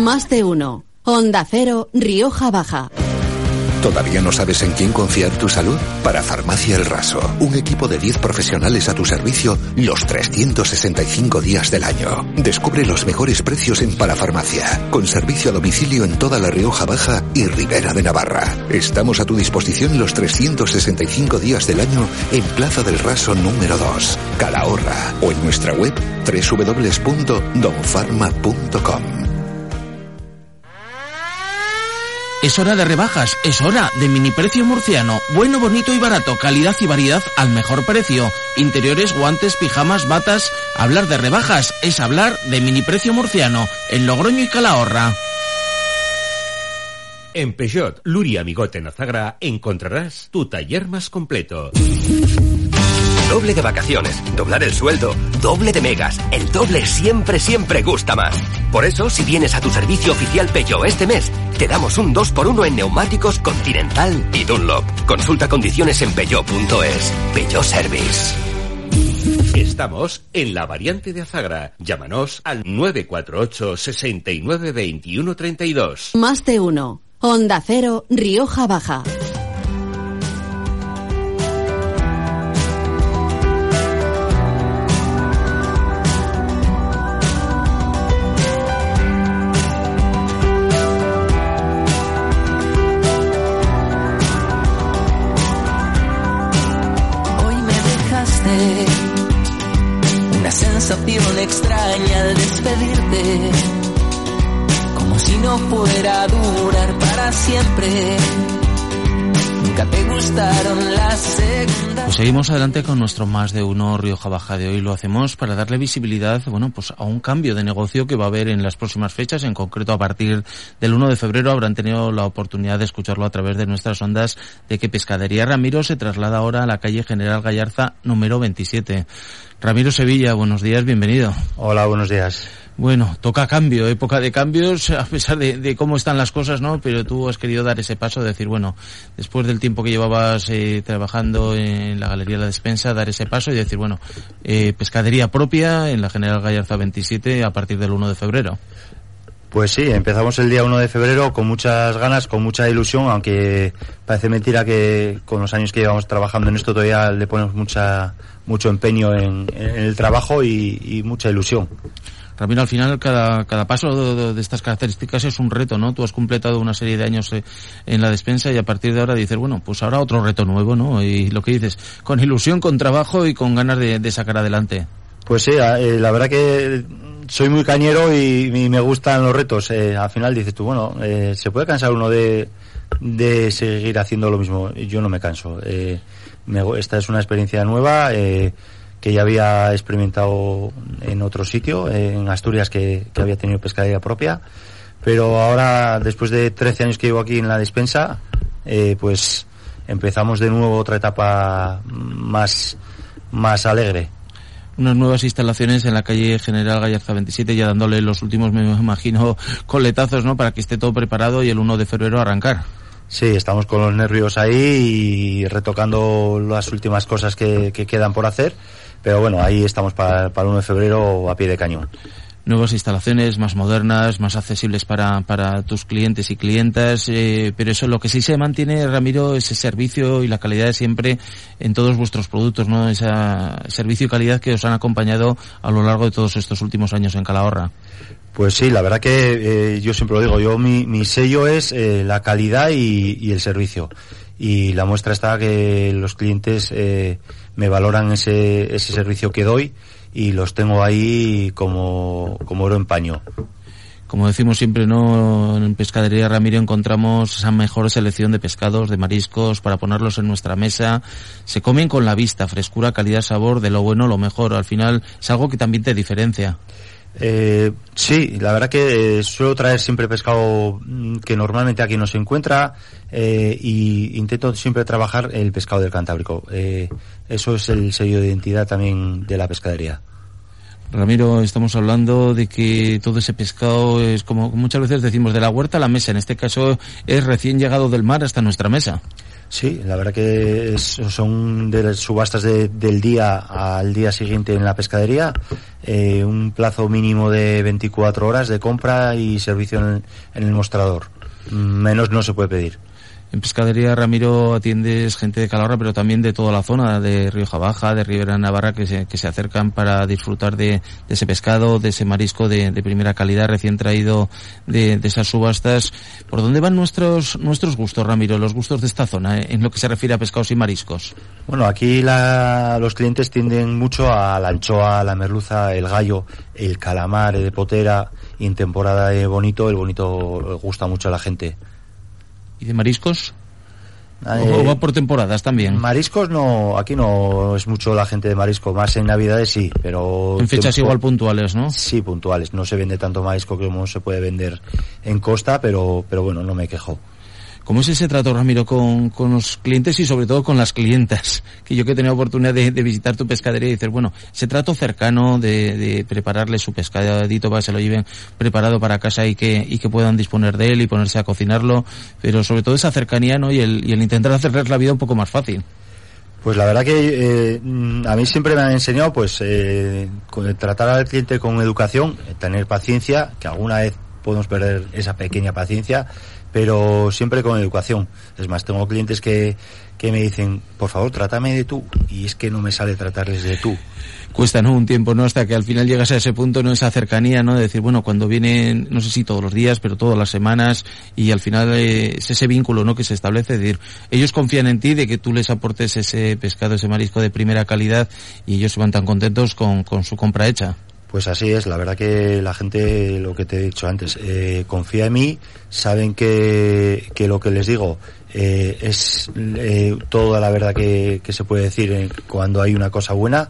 Más de uno. Onda Cero, Rioja Baja. ¿Todavía no sabes en quién confiar tu salud? Para Farmacia El Raso, un equipo de 10 profesionales a tu servicio los 365 días del año. Descubre los mejores precios en Parafarmacia, con servicio a domicilio en toda la Rioja Baja y Ribera de Navarra. Estamos a tu disposición los 365 días del año en Plaza del Raso número 2, Calahorra, o en nuestra web www.donfarma.com. Es hora de rebajas, es hora de mini precio murciano. Bueno, bonito y barato, calidad y variedad al mejor precio. Interiores, guantes, pijamas, batas. Hablar de rebajas es hablar de mini precio murciano, en Logroño y Calahorra. En Peugeot, Luria Amigote en Azagra encontrarás tu taller más completo. Doble de vacaciones, doblar el sueldo, doble de megas. El doble siempre, siempre gusta más. Por eso, si vienes a tu servicio oficial Peugeot este mes, te damos un 2x1 en neumáticos Continental y Dunlop. Consulta condiciones en peugeot.es. Peugeot Service. Estamos en la variante de Azagra. Llámanos al 948 69 21 32. Más de uno. Onda Cero, Rioja Baja. Como si no fuera a durar para siempre. Nunca te gustaron las segundas. Pues seguimos adelante con nuestro más de uno Rioja Baja de hoy. Lo hacemos para darle visibilidad, bueno, pues a un cambio de negocio que va a haber en las próximas fechas. En concreto, a partir del 1 de febrero habrán tenido la oportunidad de escucharlo a través de nuestras ondas de que Pescadería Ramiro se traslada ahora a la calle General Gallarza número 27. Ramiro Sevilla, buenos días, bienvenido. Hola, buenos días. Bueno, toca cambio, época de cambios, a pesar de, de, cómo están las cosas, ¿no? Pero tú has querido dar ese paso de decir, bueno, después del tiempo que llevabas eh, trabajando en la Galería de la Despensa, dar ese paso y decir, bueno, eh, pescadería propia en la General Gallarza 27 a partir del 1 de febrero. Pues sí, empezamos el día 1 de febrero con muchas ganas, con mucha ilusión, aunque parece mentira que con los años que llevamos trabajando en esto todavía le ponemos mucha, mucho empeño en, el trabajo y mucha ilusión. Ramiro, al final cada, cada paso de, estas características es un reto, ¿no? Tú has completado una serie de años eh, en la despensa y a partir de ahora dices, bueno, pues ahora otro reto nuevo, ¿no? Y lo que dices, con ilusión, con trabajo y con ganas de, de sacar adelante. Pues sí, eh, la verdad que soy muy cañero y, y me gustan los retos. Eh, al final dices tú, bueno, eh, se puede cansar uno de, de seguir haciendo lo mismo. Yo no me canso. Eh, me, esta es una experiencia nueva. Eh, que ya había experimentado en otro sitio, en Asturias, que, que, había tenido pescadería propia. Pero ahora, después de 13 años que llevo aquí en la despensa, eh, pues empezamos de nuevo otra etapa más, más alegre. Unas nuevas instalaciones en la calle General Gallarza 27, ya dándole los últimos, me imagino, coletazos, ¿no? Para que esté todo preparado y el 1 de febrero arrancar. Sí, estamos con los nervios ahí y retocando las últimas cosas que, que quedan por hacer pero bueno, ahí estamos para, para el 1 de febrero a pie de cañón. Nuevas instalaciones más modernas, más accesibles para, para tus clientes y clientas, eh, pero eso lo que sí se mantiene, Ramiro, ese servicio y la calidad de siempre en todos vuestros productos, ¿no? Ese servicio y calidad que os han acompañado a lo largo de todos estos últimos años en Calahorra. Pues sí, la verdad que eh, yo siempre lo digo, yo mi, mi sello es eh, la calidad y, y, el servicio. Y la muestra está que los clientes eh, me valoran ese, ese servicio que doy y los tengo ahí como, como oro en paño. Como decimos siempre, ¿no? En Pescadería Ramiro encontramos esa mejor selección de pescados, de mariscos, para ponerlos en nuestra mesa. Se comen con la vista, frescura, calidad, sabor, de lo bueno, lo mejor. Al final es algo que también te diferencia. Eh, sí, la verdad que eh, suelo traer siempre pescado que normalmente aquí no se encuentra eh, y intento siempre trabajar el pescado del Cantábrico. Eh, eso es el sello de identidad también de la pescadería. Ramiro, estamos hablando de que todo ese pescado es como muchas veces decimos de la huerta a la mesa. En este caso es recién llegado del mar hasta nuestra mesa. Sí, la verdad que es, son de las subastas de, del día al día siguiente en la pescadería, eh, un plazo mínimo de 24 horas de compra y servicio en en el mostrador. Menos no se puede pedir. En Pescadería Ramiro atiendes gente de Calahorra, pero también de toda la zona, de Rioja Baja, de Ribera Navarra, que se, que se acercan para disfrutar de, ese pescado, de ese marisco de, primera calidad, recién traído de, esas subastas. ¿Por dónde van nuestros, nuestros gustos, Ramiro, los gustos de esta zona, eh, en lo que se refiere a pescados y mariscos? Bueno, aquí la, los clientes tienden mucho a la anchoa, la merluza, el gallo, el calamar de potera, en temporada de bonito, el bonito gusta mucho a la gente. ¿Y de mariscos? ¿O va por temporadas también? Mariscos no, aquí no es mucho la gente de marisco, más en Navidades sí, pero... En fechas igual puntuales, ¿no? Sí, puntuales, no se vende tanto marisco como se puede vender en costa, pero, pero bueno, no me quejo. ¿Cómo es ese trato, Ramiro, con, con, los clientes y sobre todo con las clientas? Que yo que he tenido oportunidad de, visitar tu pescadería y decir, bueno, ese trato cercano de, de, prepararle su pescadito para que se lo lleven preparado para casa y que, y que puedan disponer de él y ponerse a cocinarlo, pero sobre todo esa cercanía, ¿no? Y el, intentar hacerles la vida un poco más fácil. Pues la verdad que eh, a mí siempre me han enseñado, pues, eh, tratar al cliente con educación, tener paciencia, que alguna vez podemos perder esa pequeña paciencia, pero siempre con educación. Es más, tengo clientes que, que me dicen, por favor, trátame de tú, y es que no me sale tratarles de tú. Cuesta, ¿no? Un tiempo, ¿no? Hasta que al final llegas a ese punto, ¿no? Esa cercanía, ¿no? De decir, bueno, cuando vienen, no sé si todos los días, pero todas las semanas, y al final eh, es ese vínculo, ¿no? Que se establece, es decir, ellos confían en ti de que tú les aportes ese pescado, ese marisco de primera calidad, y ellos se van tan contentos con, con su compra hecha. Pues así es, la verdad que la gente, lo que te he dicho antes, eh, confía en mí, saben que, que lo que les digo eh, es eh, toda la verdad que, que se puede decir cuando hay una cosa buena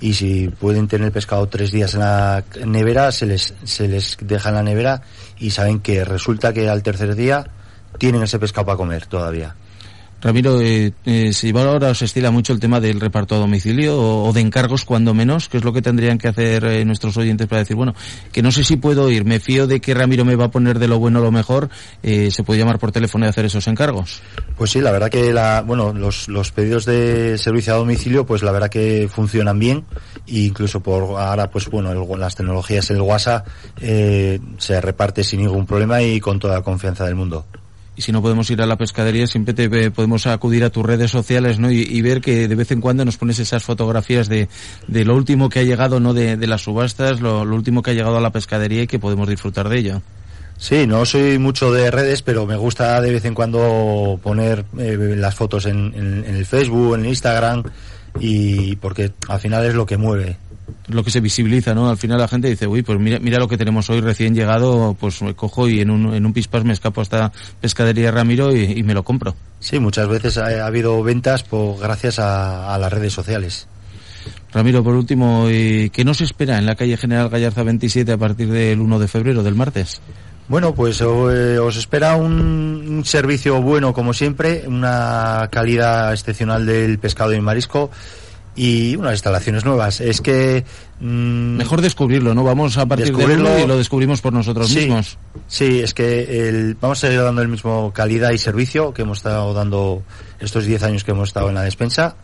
y si pueden tener pescado tres días en la nevera, se les, se les deja en la nevera y saben que resulta que al tercer día tienen ese pescado para comer todavía. Ramiro, eh, eh, si ahora os estila mucho el tema del reparto a domicilio o, de encargos cuando menos, ¿qué es lo que tendrían que hacer eh, nuestros oyentes para decir, bueno, que no sé si puedo ir, me fío de que Ramiro me va a poner de lo bueno lo mejor, eh, ¿se puede llamar por teléfono y hacer esos encargos? Pues sí, la verdad que la, bueno, los, los pedidos de servicio a domicilio, pues la verdad que funcionan bien, e incluso por ahora, pues bueno, las tecnologías, el WhatsApp, eh, se reparte sin ningún problema y con toda la confianza del mundo y si no podemos ir a la pescadería siempre te eh, podemos acudir a tus redes sociales no y, ver que de vez en cuando nos pones esas fotografías de, de lo último que ha llegado no de, las subastas lo, último que ha llegado a la pescadería y que podemos disfrutar de ello. Sí, no soy mucho de redes, pero me gusta de vez en cuando poner eh, las fotos en, en, en, el Facebook, en el Instagram, y porque al final es lo que mueve lo que se visibiliza, ¿no? Al final la gente dice, uy, pues mira, mira lo que tenemos hoy recién llegado, pues me cojo y en un, en un pispas me escapo hasta Pescadería Ramiro y, me lo compro. Sí, muchas veces ha, habido ventas por, gracias a, las redes sociales. Ramiro, por último, ¿qué nos espera en la calle General Gallarza 27 a partir del 1 de febrero, del martes? Bueno, pues eh, os espera un, servicio bueno como siempre, una calidad excepcional del pescado y marisco y unas instalaciones nuevas. Es que... Mm, Mejor descubrirlo, ¿no? Vamos a partir de y lo descubrimos por nosotros mismos. Sí, es que el, vamos a seguir dando el mismo calidad y servicio que hemos estado dando estos 10 años que hemos estado en la despensa.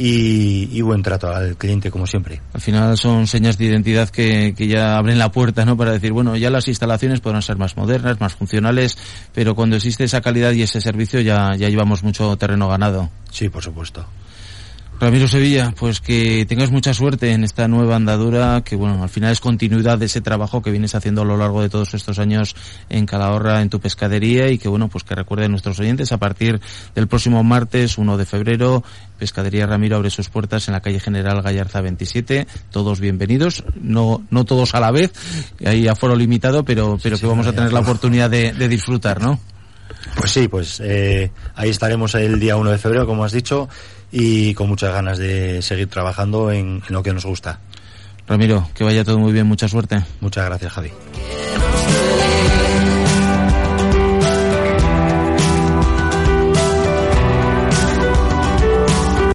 Y, buen trato al cliente como siempre. Al final son señas de identidad que, que, ya abren la puerta, ¿no? Para decir, bueno, ya las instalaciones podrán ser más modernas, más funcionales, pero cuando existe esa calidad y ese servicio ya, ya llevamos mucho terreno ganado. Sí, por supuesto. Ramiro Sevilla, pues que tengas mucha suerte en esta nueva andadura, que bueno, al final es continuidad de ese trabajo que vienes haciendo a lo largo de todos estos años en Calahorra, en tu pescadería, y que bueno, pues que recuerden nuestros oyentes, a partir del próximo martes 1 de febrero, Pescadería Ramiro abre sus puertas en la calle General Gallarza 27, todos bienvenidos, no, no todos a la vez, hay aforo limitado, pero, pero que vamos a tener la oportunidad de, de disfrutar, ¿no? Pues sí, pues eh, ahí estaremos el día 1 de febrero, como has dicho, y con muchas ganas de seguir trabajando en, lo que nos gusta. Ramiro, que vaya todo muy bien, mucha suerte. Muchas gracias, Javi.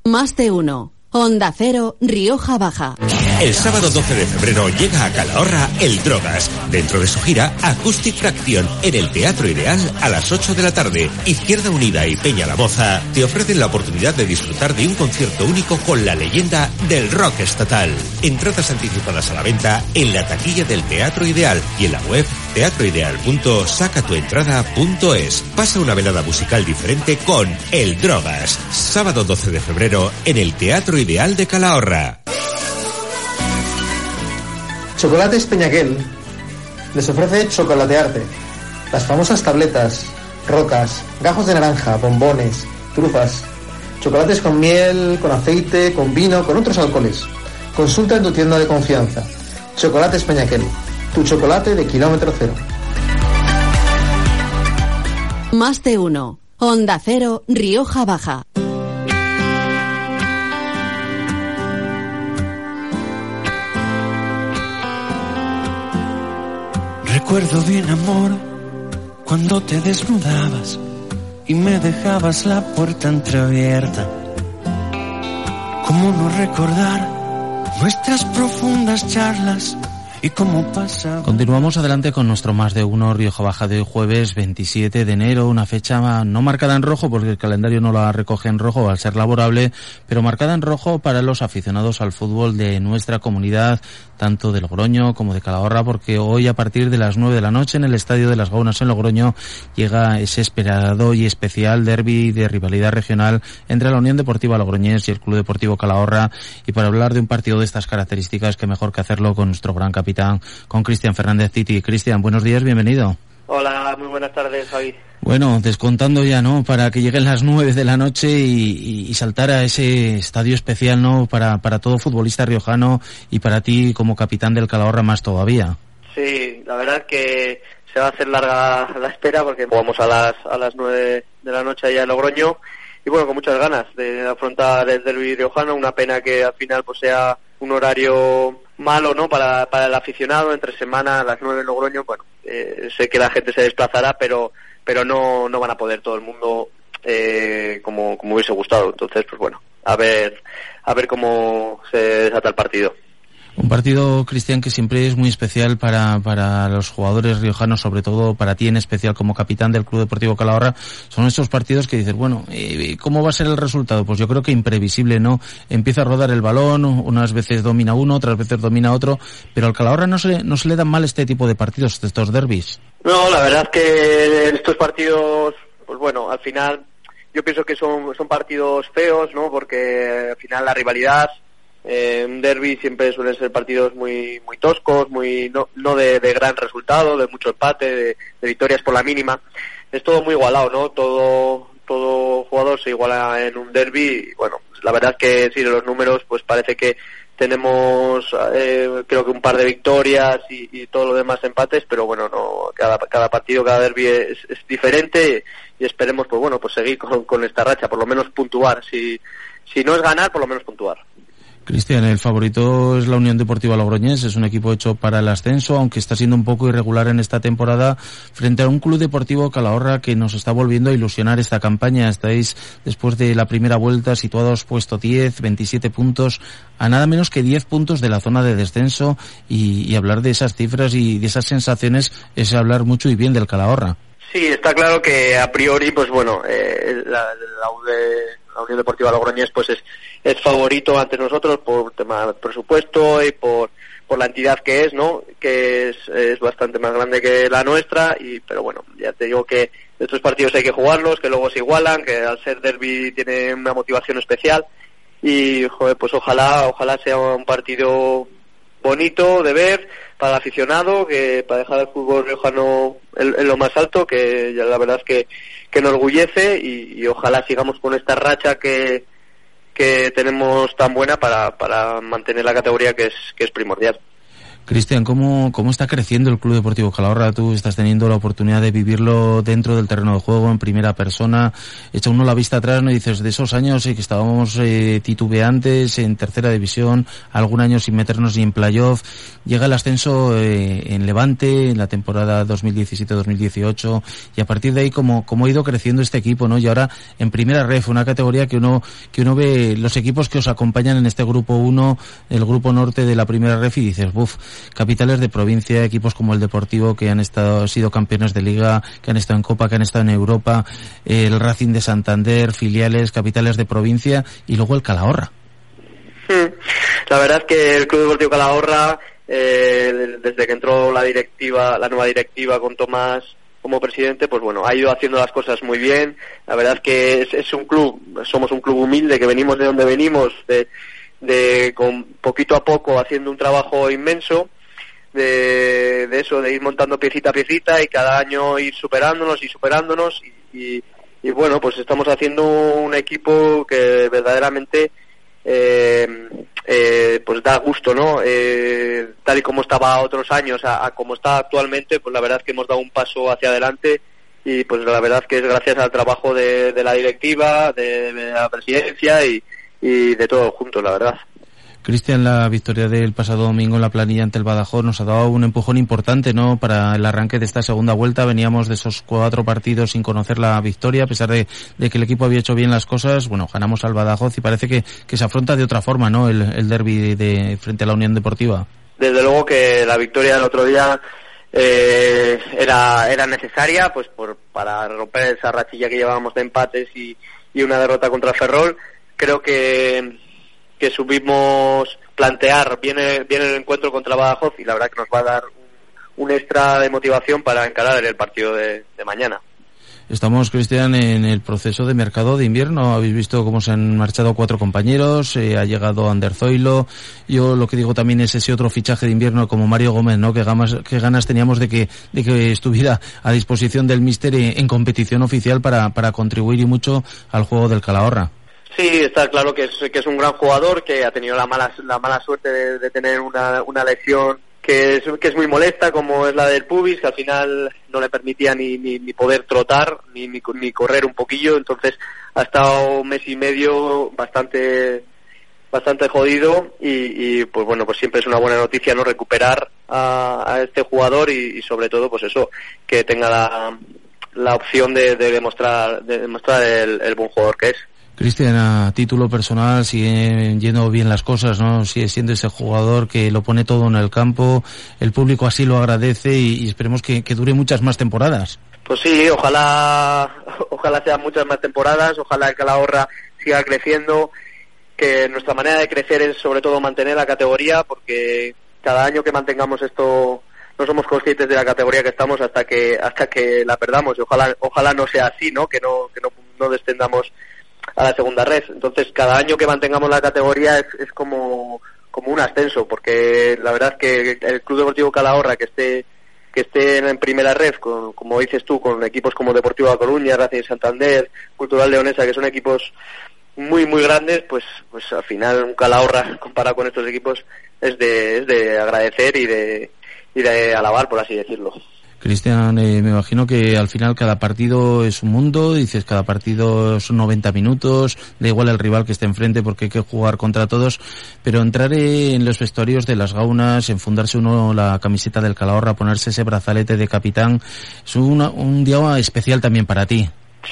Más de uno. Onda Cero, Rioja Baja. El sábado 12 de febrero llega a Calahorra el Drogas, dentro de su gira Acoustic Fraction, en el Teatro Ideal a las 8 de la tarde. Izquierda Unida y Peña La Moza te ofrecen la oportunidad de disfrutar de un concierto único con la leyenda del rock estatal. Entradas anticipadas a la venta en la taquilla del Teatro Ideal y en la web teatroideal.sacatuentrada.es. Pasa una velada musical diferente con El Drogas, sábado 12 de febrero en el Teatro Ideal de Calahorra. Chocolates Peñaquel les ofrece chocolatearte. Las famosas tabletas, rocas, gajos de naranja, bombones, trufas, chocolates con miel, con aceite, con vino, con otros alcoholes. Consulta en tu tienda de confianza. Chocolates Peñaquel, tu chocolate de kilómetro cero. Más de uno. Onda Cero, Rioja Baja. Recuerdo bien, amor, cuando te desnudabas y me dejabas la puerta entreabierta. ¿Cómo no recordar nuestras profundas charlas? ¿Y cómo pasa? Continuamos adelante con nuestro más de uno Rioja Baja de jueves 27 de enero, una fecha no marcada en rojo porque el calendario no la recoge en rojo al ser laborable, pero marcada en rojo para los aficionados al fútbol de nuestra comunidad, tanto de Logroño como de Calahorra, porque hoy a partir de las 9 de la noche en el Estadio de las Gaunas en Logroño llega ese esperado y especial derby de rivalidad regional entre la Unión Deportiva Logroñés y el Club Deportivo Calahorra y para hablar de un partido de estas características que mejor que hacerlo con nuestro gran capitán con Cristian Fernández Titi. Cristian, buenos días, bienvenido. Hola, muy buenas tardes, Javi. Bueno, descontando ya, ¿no? Para que lleguen las nueve de la noche y, y, saltar a ese estadio especial, ¿no? Para, para todo futbolista riojano y para ti como capitán del Calahorra más todavía. Sí, la verdad que se va a hacer larga la espera porque jugamos a las, a las nueve de la noche allá en Logroño y bueno, con muchas ganas de afrontar el derbi riojano, una pena que al final pues sea un horario malo no para, para el aficionado entre semana a las nueve en Logroño bueno eh, sé que la gente se desplazará pero pero no no van a poder todo el mundo eh, como como hubiese gustado. Entonces pues bueno a ver a ver cómo se desata el partido un partido, Cristian, que siempre es muy especial para, para los jugadores riojanos, sobre todo para ti en especial como capitán del Club Deportivo Calahorra. Son estos partidos que dices, bueno, eh, ¿cómo va a ser el resultado? Pues yo creo que imprevisible, ¿no? Empieza a rodar el balón, unas veces domina uno, otras veces domina otro, pero al Calahorra no se, no se le dan mal este tipo de partidos, estos derbis. No, la verdad que estos partidos, pues bueno, al final yo pienso que son, son partidos feos, ¿no? Porque al final la rivalidad eh, un derby siempre suelen ser partidos muy muy toscos, muy no, no de, de gran resultado, de mucho empate, de, victorias por la mínima. Es todo muy igualado, ¿no? Todo todo jugador se iguala en un derby. Bueno, la verdad es que sí, de los números, pues parece que tenemos eh, creo que un par de victorias y, y, todo lo demás empates, pero bueno, no cada, cada partido, cada derby es, es diferente y, esperemos, pues bueno, pues seguir con, con esta racha, por lo menos puntuar. Si, si no es ganar, por lo menos puntuar. Cristian, el favorito es la Unión Deportiva Logroñés, es un equipo hecho para el ascenso, aunque está siendo un poco irregular en esta temporada, frente a un club deportivo Calahorra que nos está volviendo a ilusionar esta campaña. Estáis, después de la primera vuelta, situados puesto 10, 27 puntos, a nada menos que 10 puntos de la zona de descenso, y, hablar de esas cifras y de esas sensaciones es hablar mucho y bien del Calahorra. Sí, está claro que a priori, pues bueno, eh, la, la, la, Unión Deportiva Logroñés pues es, es favorito ante nosotros por tema de presupuesto y por, por la entidad que es, ¿no? Que es, es bastante más grande que la nuestra y, pero bueno, ya te digo que estos partidos hay que jugarlos, que luego se igualan, que al ser derby tiene una motivación especial y, joder, pues ojalá, ojalá sea un partido bonito de ver para el aficionado, que para dejar el fútbol riojano en, en, lo más alto, que ya la verdad es que, que enorgullece y, y, ojalá sigamos con esta racha que, que tenemos tan buena para, para mantener la categoría que es, que es primordial. Cristian, ¿cómo, ¿cómo está creciendo el Club Deportivo Calahorra? Tú estás teniendo la oportunidad de vivirlo dentro del terreno de juego, en primera persona. Echa uno la vista atrás, ¿no? Y dices, de esos años eh, que estábamos eh, titubeantes en tercera división, algún año sin meternos ni en playoff, llega el ascenso eh, en Levante en la temporada 2017-2018 y a partir de ahí cómo, cómo ha ido creciendo este equipo, ¿no? Y ahora en primera ref, una categoría que uno, que uno ve los equipos que os acompañan en este grupo 1, el grupo norte de la primera ref y dices, buf, capitales de provincia, equipos como el Deportivo que han estado, sido campeones de liga, que han estado en Copa, que han estado en Europa, el Racing de Santander, filiales, capitales de provincia y luego el Calahorra. La verdad es que el Club Deportivo Calahorra, eh, desde que entró la directiva, la nueva directiva con Tomás como presidente, pues bueno, ha ido haciendo las cosas muy bien. La verdad es que es, es un club, somos un club humilde, que venimos de donde venimos, de, de con poquito a poco haciendo un trabajo inmenso de, de, eso, de ir montando piecita a piecita y cada año ir superándonos y superándonos y, y, bueno, pues estamos haciendo un equipo que verdaderamente eh, eh, pues da gusto, ¿no? Eh, tal y como estaba otros años a, como está actualmente, pues la verdad es que hemos dado un paso hacia adelante y pues la verdad es que es gracias al trabajo de, la directiva, de la presidencia y, y de todos juntos, la verdad. Cristian, la victoria del pasado domingo en la planilla ante el Badajoz nos ha dado un empujón importante, ¿no? Para el arranque de esta segunda vuelta. Veníamos de esos cuatro partidos sin conocer la victoria, a pesar de, de que el equipo había hecho bien las cosas. Bueno, ganamos al Badajoz y parece que, que se afronta de otra forma, ¿no? El, el derby de, frente a la Unión Deportiva. Desde luego que la victoria del otro día eh, era, era necesaria, pues por, para romper esa rachilla que llevábamos de empates y, y una derrota contra Ferrol. Creo que que subimos plantear viene, viene el encuentro contra Badajoz y la verdad que nos va a dar un, extra de motivación para encarar el partido de, mañana. Estamos, Cristian, en el proceso de mercado de invierno. Habéis visto cómo se han marchado cuatro compañeros, eh, ha llegado Ander Zoilo. Yo lo que digo también es ese otro fichaje de invierno como Mario Gómez, ¿no? Que ganas, teníamos de que, de que estuviera a disposición del míster en competición oficial para, para contribuir y mucho al juego del Calahorra. Sí, está claro que es, que es un gran jugador, que ha tenido la mala, la mala suerte de, de tener una, una lesión que es, que es muy molesta, como es la del pubis, que al final no le permitía ni, ni, ni poder trotar, ni, ni, ni, correr un poquillo, entonces ha estado un mes y medio bastante bastante jodido y, pues bueno, pues siempre es una buena noticia no recuperar a, a este jugador y, y, sobre todo pues eso, que tenga la, la opción de, de demostrar, de demostrar el, el buen jugador que es. Cristian, a título personal, sigue yendo bien las cosas, ¿no? Sigue siendo ese jugador que lo pone todo en el campo, el público así lo agradece y, esperemos que, dure muchas más temporadas. Pues sí, ojalá, ojalá sean muchas más temporadas, ojalá que la ahorra siga creciendo, que nuestra manera de crecer es sobre todo mantener la categoría, porque cada año que mantengamos esto no somos conscientes de la categoría que estamos hasta que hasta que la perdamos y ojalá ojalá no sea así, ¿no? Que no que no, no descendamos a la segunda red. Entonces, cada año que mantengamos la categoría es, es como, como un ascenso, porque la verdad es que el Club Deportivo Calahorra, que esté que esté en primera red, con, como dices tú, con equipos como Deportivo La Coruña, Racing Santander, Cultural Leonesa, que son equipos muy, muy grandes, pues, pues al final un Calahorra comparado con estos equipos es de, es de agradecer y de, y de alabar, por así decirlo. Cristian, eh, me imagino que al final cada partido es un mundo, dices cada partido son 90 minutos, da igual el rival que esté enfrente porque hay que jugar contra todos, pero entrar en los vestuarios de las gaunas, enfundarse uno la camiseta del Calahorra, ponerse ese brazalete de capitán, es una, un día especial también para ti.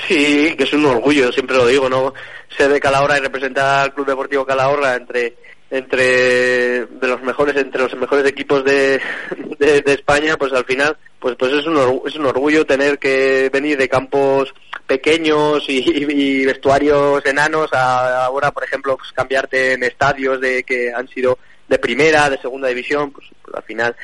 Sí, que es un orgullo, siempre lo digo, ¿no? Ser de Calahorra y representar al Club Deportivo Calahorra entre entre de los mejores entre los mejores equipos de, de, de España pues al final pues pues es un es un orgullo tener que venir de campos pequeños y vestuarios enanos a ahora por ejemplo pues cambiarte en estadios de que han sido de primera de segunda división pues, pues al final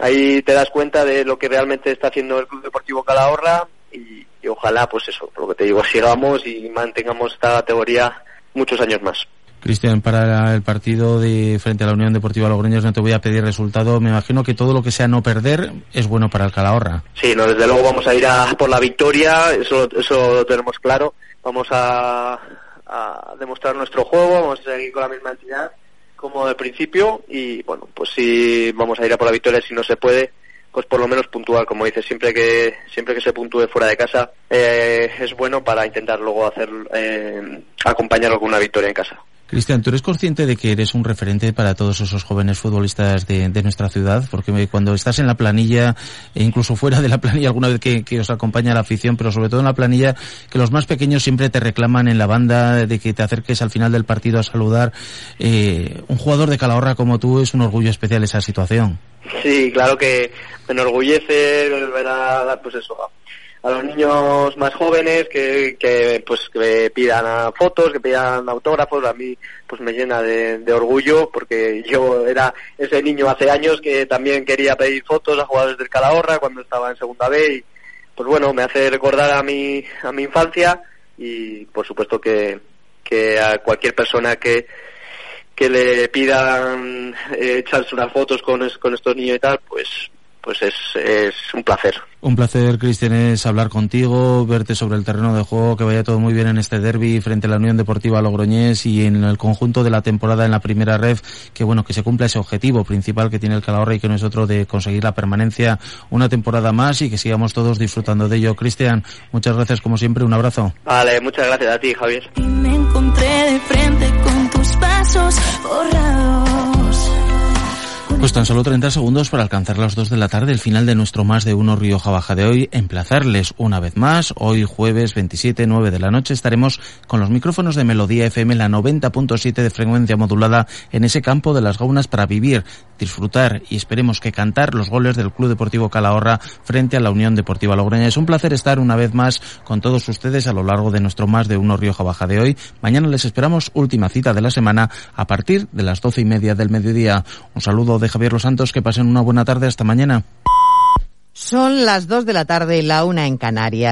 ahí te das cuenta de lo que realmente está haciendo el Club Deportivo Calahorra y, y ojalá pues eso por lo que te digo sigamos y mantengamos esta categoría muchos años más Cristian, para el partido de frente a la Unión Deportiva Logroños no te voy a pedir resultado. Me imagino que todo lo que sea no perder es bueno para el Calahorra. Sí, no, desde luego vamos a ir a por la victoria, eso, eso lo tenemos claro. Vamos a, demostrar nuestro juego, vamos a seguir con la misma entidad, como al principio y bueno, pues si vamos a ir a por la victoria si no se puede, pues por lo menos puntual, como dices, siempre que siempre que se puntúe fuera de casa eh, es bueno para intentar luego hacer eh, acompañarlo con una victoria en casa. Cristian, ¿tú eres consciente de que eres un referente para todos esos jóvenes futbolistas de, nuestra ciudad? Porque cuando estás en la planilla, e incluso fuera de la planilla, alguna vez que, os acompaña la afición, pero sobre todo en la planilla, que los más pequeños siempre te reclaman en la banda de que te acerques al final del partido a saludar. Eh, un jugador de Calahorra como tú es un orgullo especial esa situación. Sí, claro que me enorgullece ver a, pues eso, a los niños más jóvenes que, que pues que pidan fotos, que pidan autógrafos, a mí pues me llena de, orgullo porque yo era ese niño hace años que también quería pedir fotos a jugadores del Calahorra cuando estaba en segunda B y pues bueno, me hace recordar a mi, a mi infancia y por supuesto que, que a cualquier persona que, que le pidan eh, echarse unas fotos con, con estos niños y tal, pues pues es, es un placer. Un placer, Cristian, es hablar contigo, verte sobre el terreno de juego, que vaya todo muy bien en este derby frente a la Unión Deportiva Logroñés y en el conjunto de la temporada en la primera red, que bueno, que se cumpla ese objetivo principal que tiene el Calahorra y que no es otro de conseguir la permanencia una temporada más y que sigamos todos disfrutando de ello. Cristian, muchas gracias como siempre, un abrazo. Vale, muchas gracias a ti, Javier. Y me encontré de frente con tus pasos pues tan solo 30 segundos para alcanzar las 2 de la tarde, el final de nuestro Más de Uno Rioja Baja de hoy. Emplazarles una vez más, hoy jueves 27, 9 de la noche, estaremos con los micrófonos de Melodía FM, la 90.7 de frecuencia modulada, en ese campo de las gaunas para vivir, disfrutar y esperemos que cantar los goles del Club Deportivo Calahorra frente a la Unión Deportiva Logroña. Es un placer estar una vez más con todos ustedes a lo largo de nuestro Más de Uno Rioja Baja de hoy. Mañana les esperamos última cita de la semana a partir de las doce y media del mediodía. Un saludo de Javier Los Santos, que pasen una buena tarde. Hasta mañana. Son las dos de la tarde y la una en Canarias.